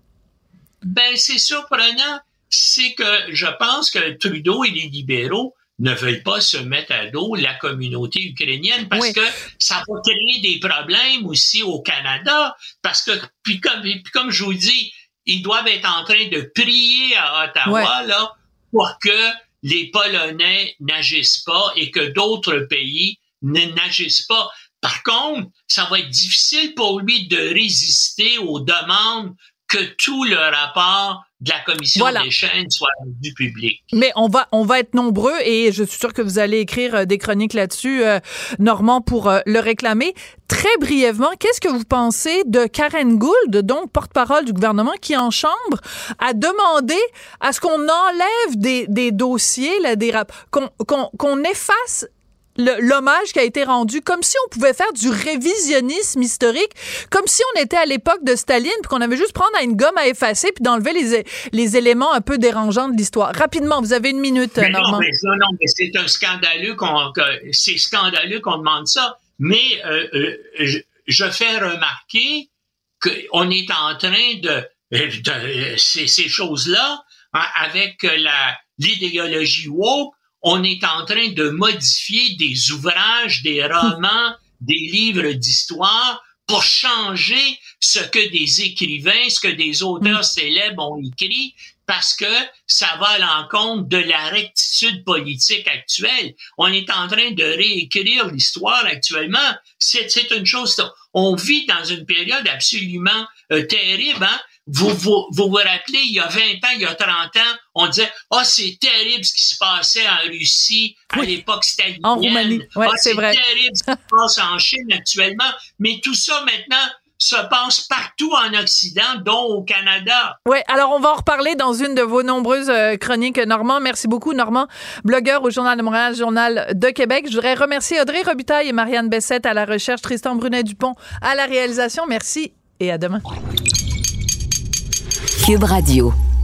ben, c'est surprenant. C'est que je pense que Trudeau et les libéraux ne veuillent pas se mettre à dos la communauté ukrainienne parce que ça va créer des problèmes aussi au Canada parce que puis comme puis comme je vous dis ils doivent être en train de prier à Ottawa là pour que les Polonais n'agissent pas et que d'autres pays n'agissent pas. Par contre, ça va être difficile pour lui de résister aux demandes que tout le rapport de la commission des chaînes soit du public. Mais on va on va être nombreux et je suis sûr que vous allez écrire euh, des chroniques là-dessus, euh, Normand, pour euh, le réclamer. Très brièvement, qu'est-ce que vous pensez de Karen Gould, donc porte-parole du gouvernement, qui en chambre a demandé à ce qu'on enlève des, des dossiers, là, des qu'on qu'on efface l'hommage qui a été rendu, comme si on pouvait faire du révisionnisme historique, comme si on était à l'époque de Staline, puis qu'on avait juste prendre une gomme à effacer, puis d'enlever les, les éléments un peu dérangeants de l'histoire. Rapidement, vous avez une minute, mais Normand. Non, mais, non, mais c'est un scandaleux qu'on, c'est scandaleux qu'on demande ça. Mais euh, euh, je, je, fais remarquer qu'on est en train de, de ces, ces choses-là, hein, avec la l'idéologie woke, on est en train de modifier des ouvrages, des romans, des livres d'histoire pour changer ce que des écrivains, ce que des auteurs célèbres ont écrit, parce que ça va à l'encontre de la rectitude politique actuelle. On est en train de réécrire l'histoire actuellement. C'est une chose. On vit dans une période absolument euh, terrible. Hein? Vous, vous, vous vous rappelez, il y a 20 ans, il y a 30 ans, on disait, oh, c'est terrible ce qui se passait en Russie à l'époque stalinienne. En Roumanie, ouais, oh, c'est vrai. C'est terrible ce qui se passe en Chine actuellement. Mais tout ça maintenant se passe partout en Occident, dont au Canada. Oui, alors on va en reparler dans une de vos nombreuses euh, chroniques, Normand. Merci beaucoup, Normand, blogueur au Journal de Montréal, Journal de Québec. Je voudrais remercier Audrey Robitaille et Marianne Bessette à la recherche, Tristan Brunet-Dupont à la réalisation. Merci et à demain. Cube Radio.